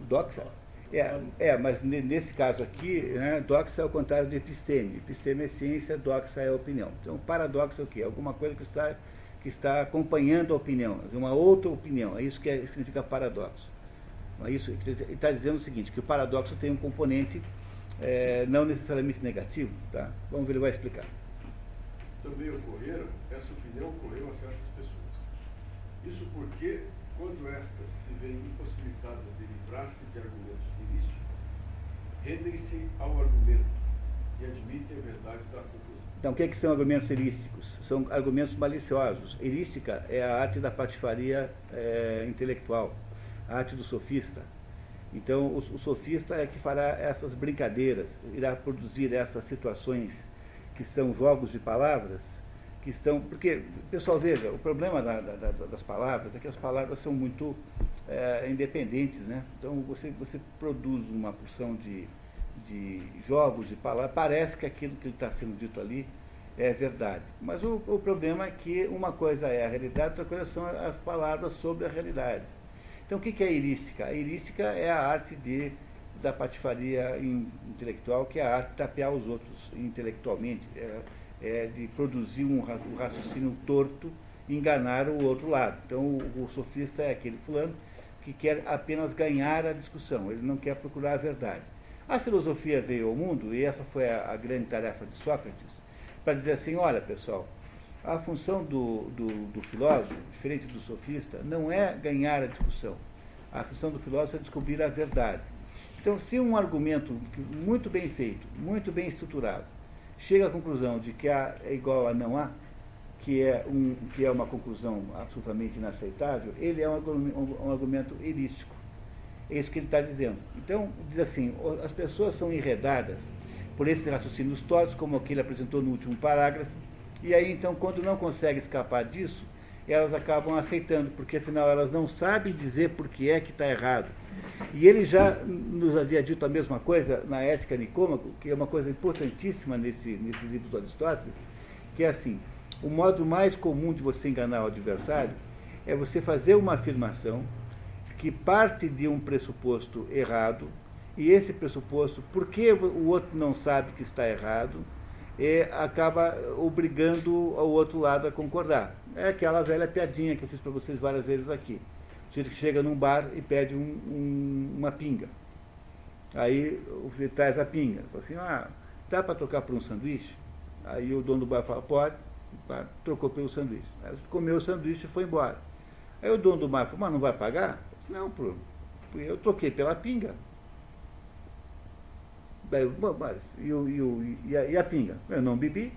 Doxa. É, é, mas nesse caso aqui, né, doxa é o contrário de episteme. Episteme é ciência, doxa é opinião. Então, paradoxo é o quê? Alguma coisa que está que está acompanhando a opinião, uma outra opinião. É isso que é, significa paradoxo. É isso, ele está dizendo o seguinte, que o paradoxo tem um componente é, não necessariamente negativo. Tá? Vamos ver, ele vai explicar. Também ocorreram, essa opinião ocorreu a certas pessoas. Isso porque, quando estas se veem impossibilitadas de livrar-se de argumentos ilícitos, rendem-se ao argumento e admitem a verdade da conclusão. Então, o que, é que são argumentos ilícitos? são argumentos maliciosos. Erística é a arte da patifaria é, intelectual, a arte do sofista. Então, o, o, sofista é que fará essas brincadeiras, irá produzir essas situações que são jogos de palavras, que estão. Porque, pessoal, veja, o problema da, da, das palavras é que as palavras são muito é, independentes, né? Então, você, você produz uma porção de, de jogos de palavras, parece que aquilo que está sendo dito ali é verdade. Mas o, o, problema é que uma coisa é a realidade, outra coisa são as palavras sobre a realidade. Então, o que é a irística? A irística é a arte de, da patifaria intelectual, que é a arte de tapear os outros intelectualmente, é, é de produzir um, raciocínio torto, enganar o outro lado. Então, o, o sofista é aquele fulano que quer apenas ganhar a discussão, ele não quer procurar a verdade. A filosofia veio ao mundo, e essa foi a, a grande tarefa de Sócrates, para dizer assim, olha pessoal, a função do, do, do, filósofo, diferente do sofista, não é ganhar a discussão. A função do filósofo é descobrir a verdade. Então, se um argumento muito bem feito, muito bem estruturado, chega à conclusão de que A é igual a não há, que é, um, que é uma conclusão absolutamente inaceitável, ele é um, um, um argumento erístico. É isso que ele está dizendo. Então, diz assim, as pessoas são enredadas por esses raciocínios tortos, como aquele apresentou no último parágrafo, e aí então, quando não consegue escapar disso, elas acabam aceitando, porque afinal elas não sabem dizer por que é que está errado. E ele já nos havia dito a mesma coisa na Ética Nicômaco, que é uma coisa importantíssima nesse, nesse livro do Aristóteles, que é assim, o modo mais comum de você enganar o adversário é você fazer uma afirmação que parte de um pressuposto errado, e esse pressuposto, porque o outro não sabe que está errado, e acaba obrigando o outro lado a concordar. É aquela velha piadinha que eu fiz para vocês várias vezes aqui. O sujeito que chega num bar e pede um, um, uma pinga. Aí o filho traz a pinga. Fala assim, ah, dá para trocar por um sanduíche? Aí o dono do bar fala, pode. Trocou pelo sanduíche. Aí comeu o sanduíche e foi embora. Aí o dono do bar falou, mas não vai pagar? Não, eu troquei pela pinga. Mas, e, o, e, e, a, e a pinga? Eu não bebi.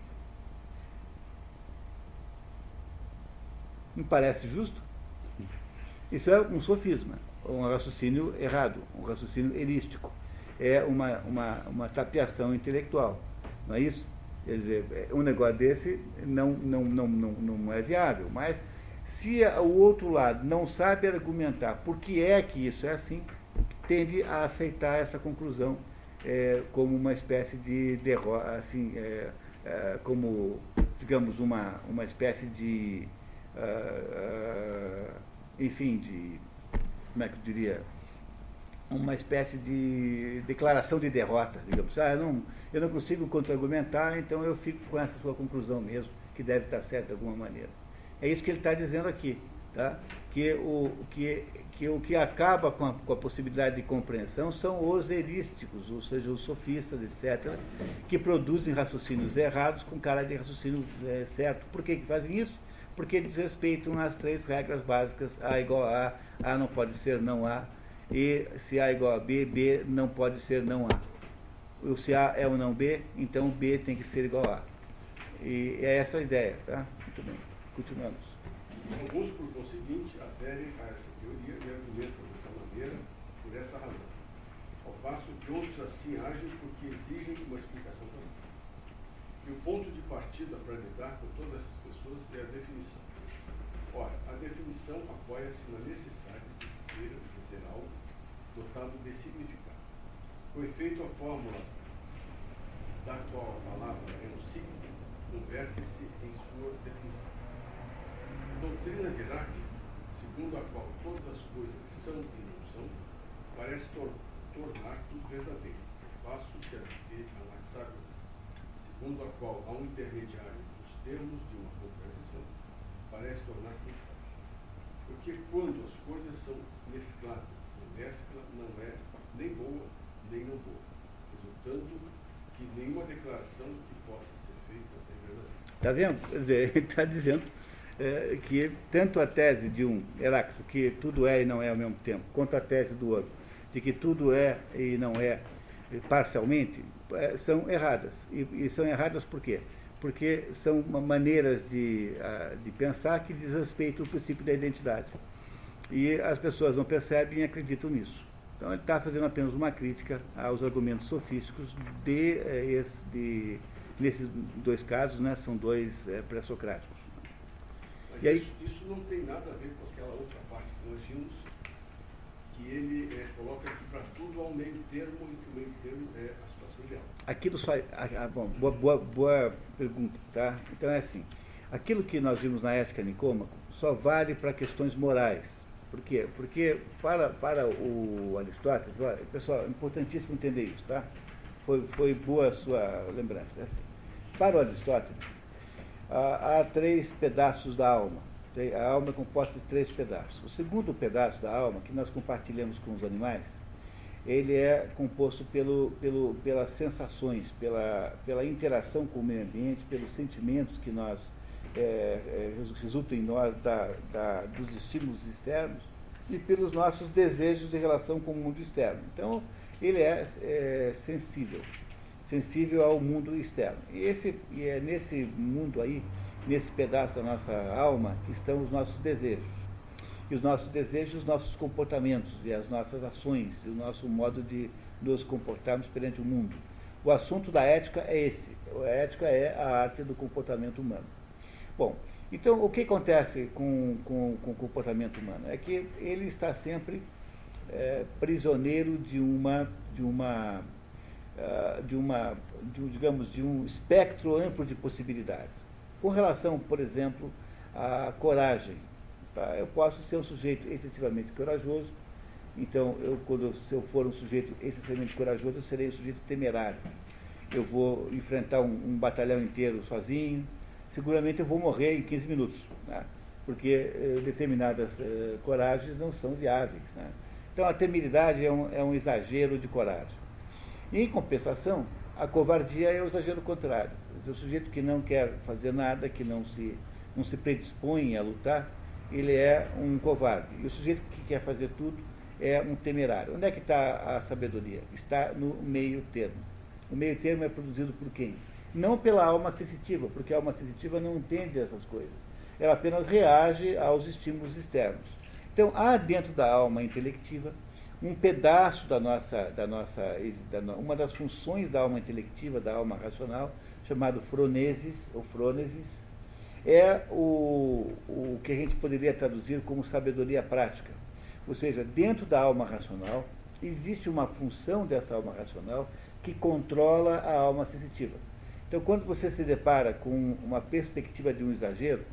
Me parece justo? Isso é um sofisma, um raciocínio errado, um raciocínio erístico. É uma, uma, uma tapeação intelectual, não é isso? Quer dizer, é, um negócio desse não, não, não, não, não é viável. Mas se o outro lado não sabe argumentar por que é que isso é assim, tende a aceitar essa conclusão é, como uma espécie de derrota, assim, é, é, como, digamos, uma, uma espécie de, uh, uh, enfim, de, como é que eu diria, uma espécie de declaração de derrota, digamos. Ah, eu não, eu não consigo contra-argumentar, então eu fico com essa sua conclusão mesmo, que deve estar certa de alguma maneira. É isso que ele está dizendo aqui, tá? que, o, que, que o que acaba com a, com a, possibilidade de compreensão são os erísticos, ou seja, os sofistas, etc., que produzem raciocínios errados com cara de raciocínio é, certo. Por que, que fazem isso? Porque desrespeitam as três regras básicas, A igual a A, A não pode ser não A, e se A igual a B, B não pode ser não A. O se A é ou não B, então B tem que ser igual a A. E é essa a ideia, tá? Muito bem. Continuamos. Por conseguinte, a essa teoria e argumentam dessa maneira por essa razão. Ao passo que outros assim agem porque exigem uma explicação também. E o ponto de partida para lidar com todas essas pessoas é a definição. Ora, a definição apoia-se na necessidade de dizer, dizer algo dotado de significado. Com efeito, a fórmula da qual a palavra é um signo converte-se em sua definição. A doutrina de Iraque, segundo a qual todas as coisas são e não são, parece tor tornar tudo verdadeiro, passo que a de Anaxágoras, segundo a qual há um intermediário nos termos de uma contradição, parece tornar falso. Porque quando as coisas são mescladas, mescla não é nem boa nem não boa, resultando que nenhuma declaração que possa ser feita é verdadeira. Está vendo? Quer dizer, ele está dizendo é, que tanto a tese de um Heráclito, que tudo é e não é ao mesmo tempo, quanto a tese do outro, de que tudo é e não é parcialmente, é, são erradas. E, e, são erradas por quê? Porque são maneiras de, de pensar que desrespeitam o princípio da identidade. E as pessoas não percebem e acreditam nisso. Então ele está fazendo apenas uma crítica aos argumentos sofísticos de, é, de nesses dois casos, né, são dois é, pré-socráticos. Mas aí, isso, isso, não tem nada a ver com aquela outra parte que nós vimos, que ele é, coloca aqui para tudo ao meio termo e que o meio termo é a situação ideal. Aquilo só. Ah, bom, boa, boa, boa pergunta, tá? Então é assim. Aquilo que nós vimos na ética Nicômaco só vale para questões morais. Por quê? Porque para, para o Aristóteles, pessoal, é importantíssimo entender isso, tá? Foi, foi boa a sua lembrança. É assim. Para o Aristóteles, há, há três pedaços da alma. A alma é composta de três pedaços. O segundo pedaço da alma, que nós compartilhamos com os animais, ele é composto pelo, pelo, pelas sensações, pela, pela interação com o meio ambiente, pelos sentimentos que nós é, é, resultam em nós da, da, dos estímulos externos e pelos nossos desejos de relação com o mundo externo. Então, ele é, é sensível sensível ao mundo externo. E, esse, e é nesse mundo aí, nesse pedaço da nossa alma, que estão os nossos desejos. E os nossos desejos, os nossos comportamentos, e as nossas ações, e o nosso modo de nos comportarmos perante o mundo. O assunto da ética é esse. A ética é a arte do comportamento humano. Bom, então o que acontece com, com, com o comportamento humano? É que ele está sempre é, prisioneiro de uma, de uma ah, de uma, de, digamos, de um espectro amplo de possibilidades. Com relação, por exemplo, à coragem, tá? eu posso ser um sujeito excessivamente corajoso, então, eu, quando, se eu for um sujeito excessivamente corajoso, eu serei um sujeito temerário. Eu vou enfrentar um, um batalhão inteiro sozinho, seguramente eu vou morrer em 15 minutos, né? porque eh, determinadas eh, coragens não são viáveis. Né? Então, a temeridade é um, é um exagero de coragem. Em compensação, a covardia é o exagero contrário. O sujeito que não quer fazer nada, que não se, não se predispõe a lutar, ele é um covarde. E o sujeito que quer fazer tudo é um temerário. Onde é que está a sabedoria? Está no meio termo. O meio termo é produzido por quem? Não pela alma sensitiva, porque a alma sensitiva não entende essas coisas. Ela apenas reage aos estímulos externos. Então, há dentro da alma intelectiva um pedaço da nossa, da nossa da, uma das funções da alma intelectiva, da alma racional, chamado Fronesis, ou Frônesis, é o, o que a gente poderia traduzir como sabedoria prática. Ou seja, dentro da alma racional, existe uma função dessa alma racional que controla a alma sensitiva. Então, quando você se depara com uma perspectiva de um exagero,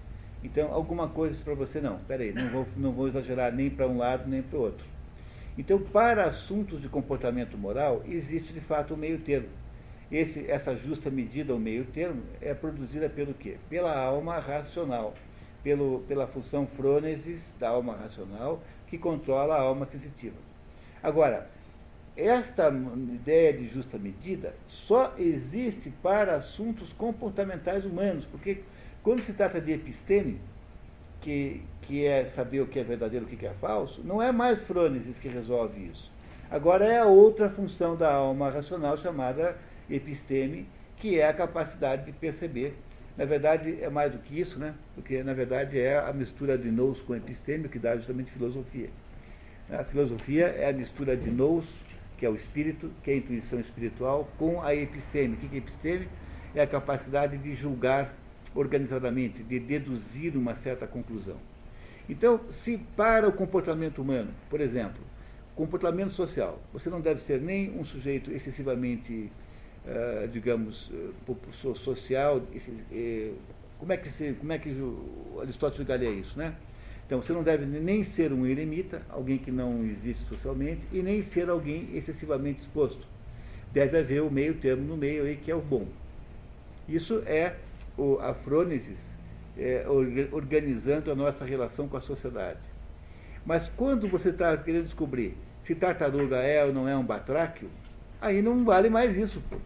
então alguma coisa para você, não, peraí, não vou, não vou exagerar nem para um lado nem para o outro. Então, para assuntos de comportamento moral, existe de fato um meio termo. Esse, essa justa medida, o meio termo, é produzida pelo quê? Pela alma racional, pelo, pela função frônesis da alma racional, que controla a alma sensitiva. Agora, esta ideia de justa medida só existe para assuntos comportamentais humanos, porque quando se trata de episteme, que, que é saber o que é verdadeiro e o que é falso, não é mais frônesis que resolve isso. Agora é a outra função da alma racional chamada episteme, que é a capacidade de perceber. Na verdade, é mais do que isso, né? porque na verdade é a mistura de nous com episteme que dá justamente filosofia. A filosofia é a mistura de nous, que é o espírito, que é a intuição espiritual, com a episteme. O que é episteme? É a capacidade de julgar organizadamente, de deduzir uma certa conclusão. Então, se para o comportamento humano, por exemplo, comportamento social, você não deve ser nem um sujeito excessivamente uh, digamos, uh, social. Uh, como é que, se, como é que Aristóteles julgaria isso, né? Então, você não deve nem ser um eremita, alguém que não existe socialmente, e nem ser alguém excessivamente exposto. Deve haver o meio termo no meio aí, que é o bom. Isso é o, a frônesis é, organizando a nossa relação com a sociedade. Mas quando você está querendo descobrir se tartaruga é ou não é um batráquio, aí não vale mais isso. Pô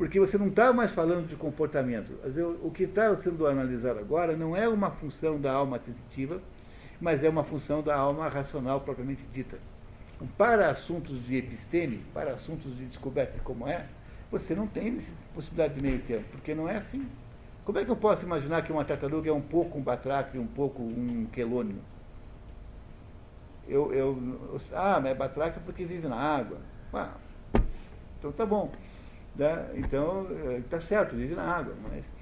porque você não está mais falando de comportamento. O que está sendo analisado agora não é uma função da alma sensitiva, mas é uma função da alma racional propriamente dita. Para assuntos de episteme, para assuntos de descoberta de como é, você não tem possibilidade de meio termo, porque não é assim. Como é que eu posso imaginar que uma tartaruga é um pouco um batraque, um pouco um quelônimo? Eu, eu, eu, ah, mas é batraque porque vive na água. Ah, então tá bom. Né? Então, está eh, certo, vive na água, mas,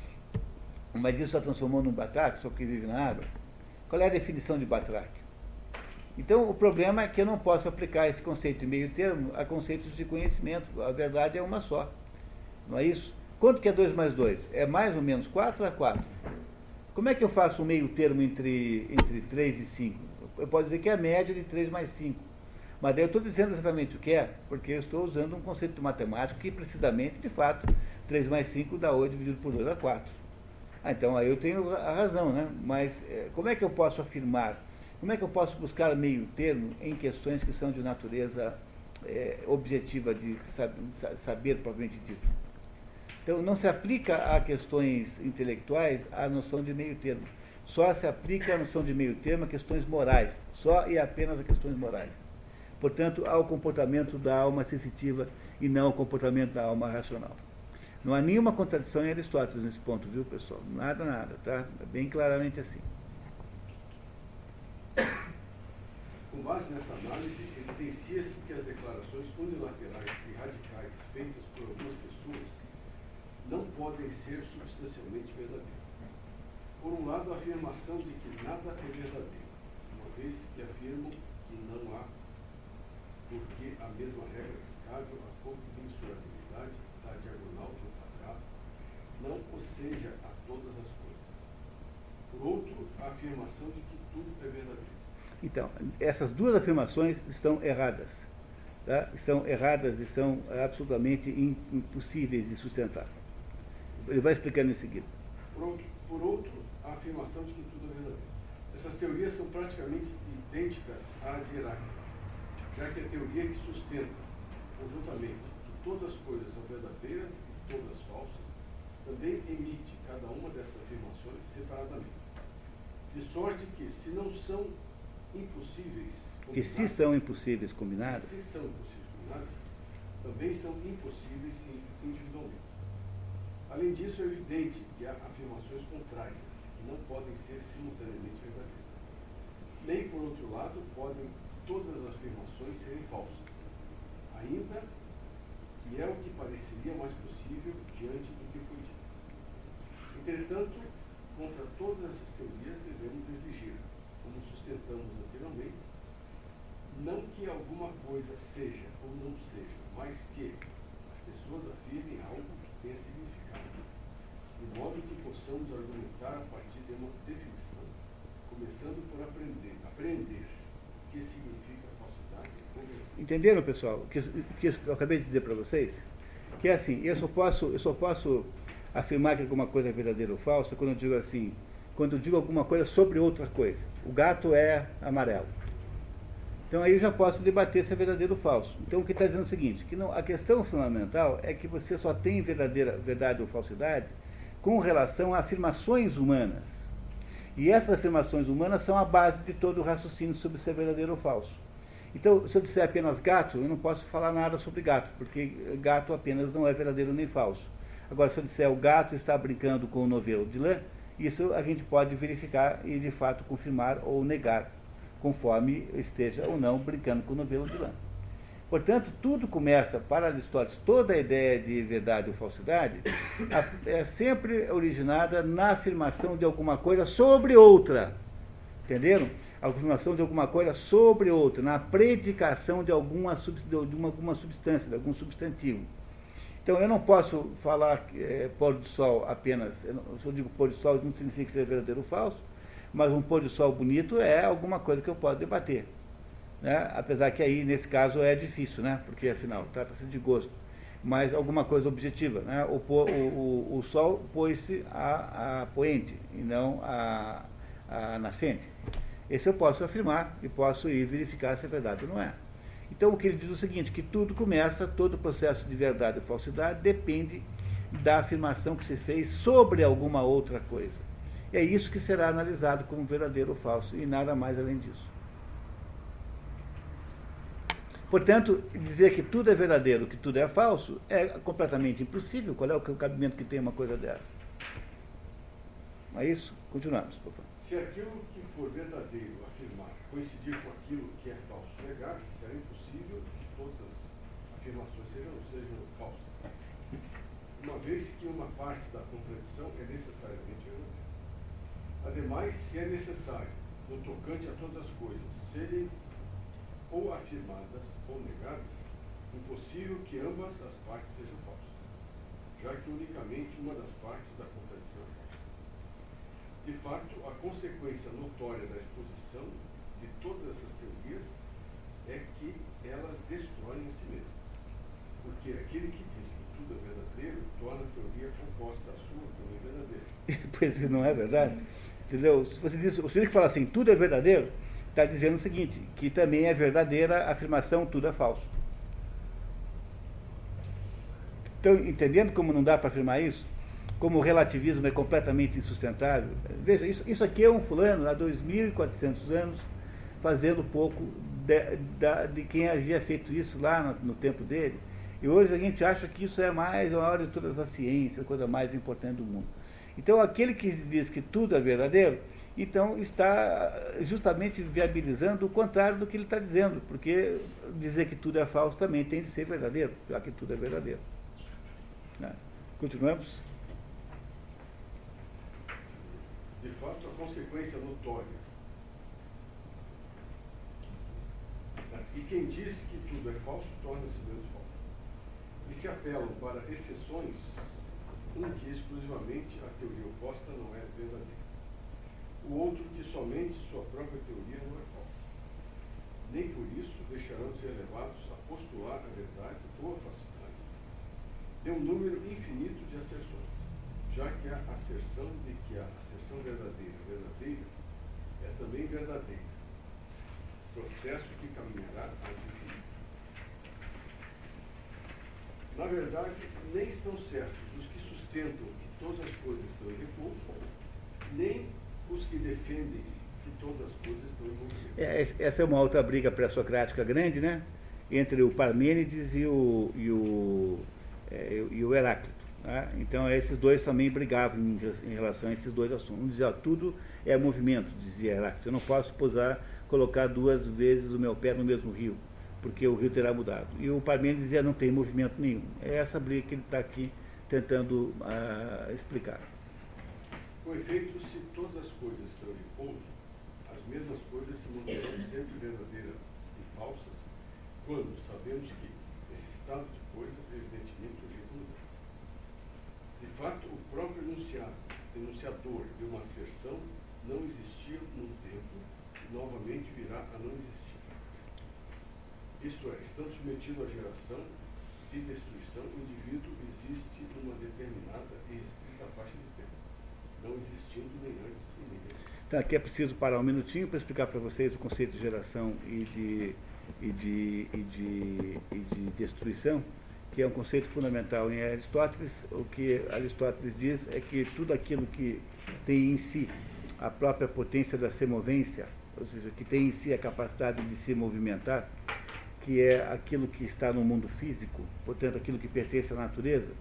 mas isso só transformou num batraque, só que vive na água. Qual é a definição de batraque? Então, o problema é que eu não posso aplicar esse conceito de meio termo a conceitos de conhecimento. A verdade é uma só. Não é isso? Quanto que é 2 mais 2? É mais ou menos 4 ou é 4? Como é que eu faço um meio termo entre, entre 3 e 5? Eu posso dizer que é a média de 3 mais 5. Mas daí eu estou dizendo exatamente o que é, porque eu estou usando um conceito matemático que precisamente, de fato, 3 mais 5 dá 8 dividido por 2 dá 4. Ah, então aí eu tenho a razão, né? Mas é, como é que eu posso afirmar, como é que eu posso buscar meio termo em questões que são de natureza é, objetiva de saber, saber propriamente dito? Então não se aplica a questões intelectuais a noção de meio termo. Só se aplica a noção de meio termo a questões morais. Só e apenas a questões morais portanto, ao comportamento da alma sensitiva e não ao comportamento da alma racional. Não há nenhuma contradição em Aristóteles nesse ponto, viu, pessoal? Nada, nada, tá? É bem claramente assim. Com base nessa análise, evidencia-se que as declarações unilaterais e radicais feitas por algumas pessoas não podem ser substancialmente verdadeiras. Por um lado, a afirmação de que nada é verdadeiro, uma vez que afirmam que não há porque a mesma regra aplicável à mensurabilidade da diagonal de um quadrado não o seja a todas as coisas. Por outro, a afirmação de que tudo é verdadeiro. Então, essas duas afirmações estão erradas. Tá? Estão erradas e são absolutamente impossíveis de sustentar. Ele vai explicando em seguida. Por outro, por outro, a afirmação de que tudo é verdadeiro. Essas teorias são praticamente idênticas à de Heráclito já que a teoria que sustenta conjuntamente que todas as coisas são verdadeiras e todas falsas, também emite cada uma dessas afirmações separadamente. De sorte que, se não são impossíveis que se são impossíveis combinadas, se são impossíveis combinadas, também são impossíveis individualmente. Além disso, é evidente que há afirmações contrárias, que não podem ser simultaneamente verdadeiras. Nem, por outro lado, podem todas as afirmações serem falsas, ainda que é o que pareceria mais possível diante do que foi dito. entanto, contra todas essas teorias devemos exigir, como sustentamos anteriormente, não que alguma coisa seja ou não seja, mas que as pessoas afirmem algo que tenha significado, de modo que possamos argumentar a partir de uma definição, começando por aprender, aprender o que significa falsidade. Entenderam, pessoal, o que, que eu acabei de dizer para vocês? Que é assim, eu só posso, eu só posso afirmar que alguma coisa é verdadeira ou falsa quando eu digo assim, quando eu digo alguma coisa sobre outra coisa. O gato é amarelo. Então aí eu já posso debater se é verdadeiro ou falso. Então o que está dizendo é o seguinte, que não, a questão fundamental é que você só tem verdadeira verdade ou falsidade com relação a afirmações humanas. E essas afirmações humanas são a base de todo o raciocínio sobre se é verdadeiro ou falso. Então, se eu disser apenas gato, eu não posso falar nada sobre gato, porque gato apenas não é verdadeiro nem falso. Agora, se eu disser o gato está brincando com o novelo de lã, isso a gente pode verificar e de fato confirmar ou negar, conforme esteja ou não brincando com o novelo de lã. Portanto, tudo começa, para Aristóteles, toda a ideia de verdade ou falsidade é sempre originada na afirmação de alguma coisa sobre outra. Entenderam? A afirmação de alguma coisa sobre outra, na predicação de alguma, de uma, alguma substância, de algum substantivo. Então eu não posso falar é, pôr do sol apenas, eu não, eu digo pôr do sol não significa ser verdadeiro ou falso, mas um pôr do sol bonito é alguma coisa que eu posso debater. Né? Apesar que aí, nesse caso, é difícil, né? porque afinal, trata-se de gosto. Mas alguma coisa objetiva. Né? O, o, o, o sol pôs-se a, a poente e não a, a nascente. Esse eu posso afirmar e posso ir verificar se é verdade ou não é. Então o que ele diz é o seguinte, que tudo começa, todo o processo de verdade e falsidade depende da afirmação que se fez sobre alguma outra coisa. É isso que será analisado como verdadeiro ou falso, e nada mais além disso. Portanto, dizer que tudo é verdadeiro, que tudo é falso, é completamente impossível. Qual é o cabimento que tem uma coisa dessa? É isso? Continuamos, por favor. Se aquilo que for verdadeiro afirmar coincidir com aquilo que é falso negar, será impossível que todas as afirmações sejam, sejam falsas. Uma vez que uma parte da contradição é necessariamente verdadeira. Ademais, se é necessário, no tocante a todas as coisas, serem ou afirmadas ou negadas, impossível que ambas as partes sejam falsas, já que unicamente uma das partes da. De fato, a consequência notória da exposição de todas essas teorias é que elas destroem a si mesmas. Porque aquele que diz que tudo é verdadeiro torna a teoria composta à sua também verdadeira. pois não é verdade? Entendeu? Se você diz, o senhor que fala assim, tudo é verdadeiro, está dizendo o seguinte, que também é verdadeira a afirmação tudo é falso. Estão entendendo como não dá para afirmar isso? Como o relativismo é completamente insustentável? Veja, isso, isso aqui é um fulano há 2.400 anos fazendo pouco de, de, de, quem havia feito isso lá no, no, tempo dele. E hoje a gente acha que isso é mais a maior de todas as ciências, a coisa mais importante do mundo. Então aquele que diz que tudo é verdadeiro, então está justamente viabilizando o contrário do que ele está dizendo, porque dizer que tudo é falso também tem de ser verdadeiro, já que tudo é verdadeiro. Né? Continuamos? De fato, a consequência notória E quem diz que tudo é falso torna-se menos falso. E se apelam para exceções, um que exclusivamente a teoria oposta não é verdadeira. O outro que somente sua própria teoria não é falsa. Nem por isso deixarão de ser levados a postular a verdade ou a falsidade de um número infinito de asserções, já que a asserção de que a asserção verdadeira verdadeira é também verdadeira processo que caminhará ao infinito. Na verdade, nem estão certos os que sustentam que todas as coisas estão em repouso, nem os que defendem que todas as coisas estão em movimento. É, essa é uma outra briga pré-socrática grande, né? Entre o Parmênides e o, e o, é, e o Heráclito. Né? Então, esses dois também brigavam em, relação a esses dois assuntos. Um dizia, tudo é movimento, dizia Heráclito. Eu não posso posar colocar duas vezes o meu pé no mesmo rio, porque o rio terá mudado. E o Parmênides dizia não tem movimento nenhum. É essa briga que ele está aqui tentando uh, explicar. Com efeito, se todas as coisas estão em repouso, as mesmas coisas se manterão sempre verdadeiras e falsas, quando sabemos que esse estado de coisas, evidentemente, é mudança. De fato, o próprio enunciado, enunciador de uma asserção não existia num tempo e novamente virá a não existir. Isto é, estando submetido à geração e destruição, o indivíduo existe numa determinada e restrita faixa de tempo, não existindo nem antes e nem depois. Então, aqui é preciso parar um minutinho para explicar para vocês o conceito de geração e de, e de, e de, e de destruição, que é um conceito fundamental em Aristóteles. O que Aristóteles diz é que tudo aquilo que tem em si a própria potência da semovência, ou seja, que tem em si a capacidade de se movimentar, que é aquilo que está no mundo físico, portanto, aquilo que pertence à natureza,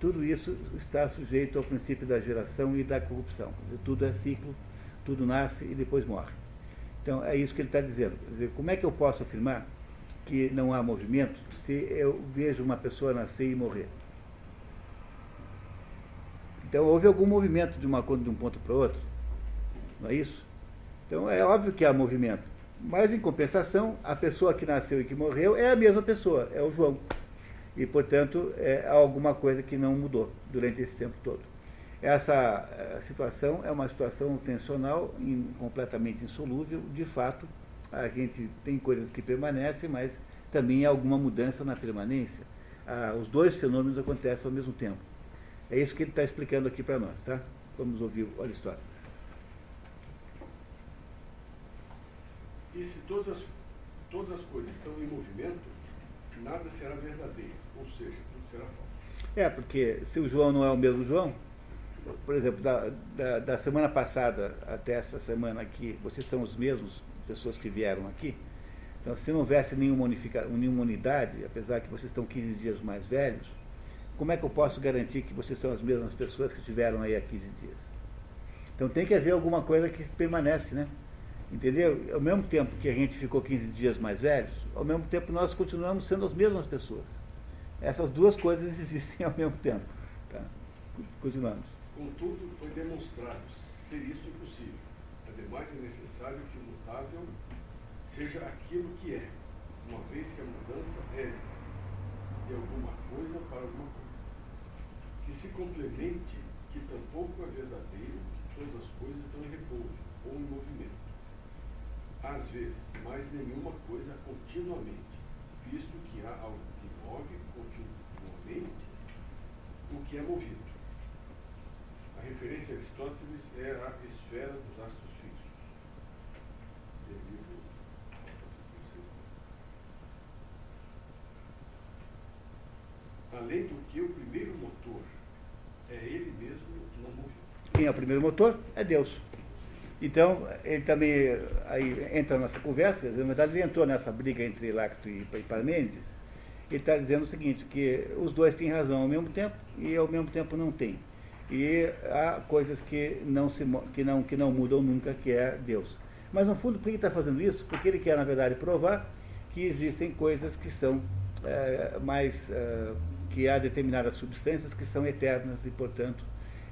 tudo isso está sujeito ao princípio da geração e da corrupção. Tudo é ciclo, tudo nasce e depois morre. Então, é isso que ele está dizendo. Dizer, como é que eu posso afirmar que não há movimento se eu vejo uma pessoa nascer e morrer? Então, houve algum movimento de uma de um ponto para outro? Não é isso? Então, é óbvio que há movimento. Mas, em compensação, a pessoa que nasceu e que morreu é a mesma pessoa, é o João. E, portanto, é alguma coisa que não mudou durante esse tempo todo. Essa eh, situação é uma situação tensional, in, completamente insolúvel. De fato, a gente tem coisas que permanecem, mas também há alguma mudança na permanência. Ah, os dois fenômenos acontecem ao mesmo tempo. É isso que ele está explicando aqui para nós, tá? Vamos ouvir o Aristóteles. E se todas as, todas as coisas estão em movimento, nada será verdadeiro, ou seja, tudo será falso. É, porque se o João não é o mesmo João, por exemplo, da, da, da, semana passada até essa semana aqui, vocês são os mesmos pessoas que vieram aqui. Então, se não houvesse nenhuma, unifica, nenhuma unidade, apesar que vocês estão 15 dias mais velhos, como é que eu posso garantir que vocês são as mesmas pessoas que estiveram aí há 15 dias? Então tem que haver alguma coisa que permanece, né? Entendeu? Ao mesmo tempo que a gente ficou 15 dias mais velhos, ao mesmo tempo nós continuamos sendo as mesmas pessoas. Essas duas coisas existem ao mesmo tempo. Tá? Continuamos. Contudo, foi demonstrado ser isso impossível. Ademais, é necessário que o mutável seja aquilo que é, uma vez que a mudança é de alguma coisa para alguma coisa. Que se complemente que tampouco é verdadeiro que todas as coisas estão em repouso ou em movimento às vezes, mas nenhuma coisa continuamente, visto que há algo que move continuamente o que é movido. A referência a Aristóteles é a esfera dos astros fixos. Além do que o primeiro motor é ele mesmo não movido. Quem é o primeiro motor? É Deus. Então, ele também aí entra nessa conversa, na verdade ele entrou nessa briga entre Lacto e Parmênides, ele está dizendo o seguinte, que os dois têm razão ao mesmo tempo e ao mesmo tempo não têm. E há coisas que não, se, que não, que não mudam nunca, que é Deus. Mas no fundo, por que ele está fazendo isso? Porque ele quer, na verdade, provar que existem coisas que são é, mais. É, que há determinadas substâncias que são eternas e, portanto,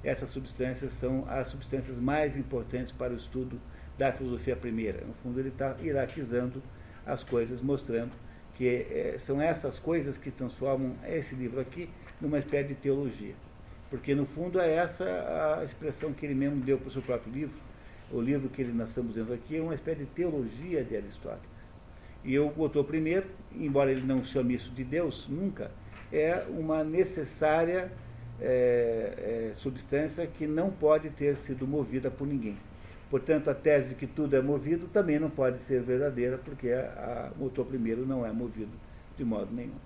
essas substâncias são as substâncias mais importantes para o estudo da filosofia primeira. No fundo, ele está hierarquizando as coisas, mostrando que é, são essas coisas que transformam esse livro aqui numa espécie de teologia. Porque, no fundo, é essa a expressão que ele mesmo deu para o seu próprio livro. O livro que nós estamos vendo aqui é uma espécie de teologia de Aristóteles. E eu botou primeiro, embora ele não chame isso de Deus, nunca, é uma necessária é, é, substância que não pode ter sido movida por ninguém. Portanto, a tese de que tudo é movido também não pode ser verdadeira, porque o motor primeiro não é movido de modo nenhum.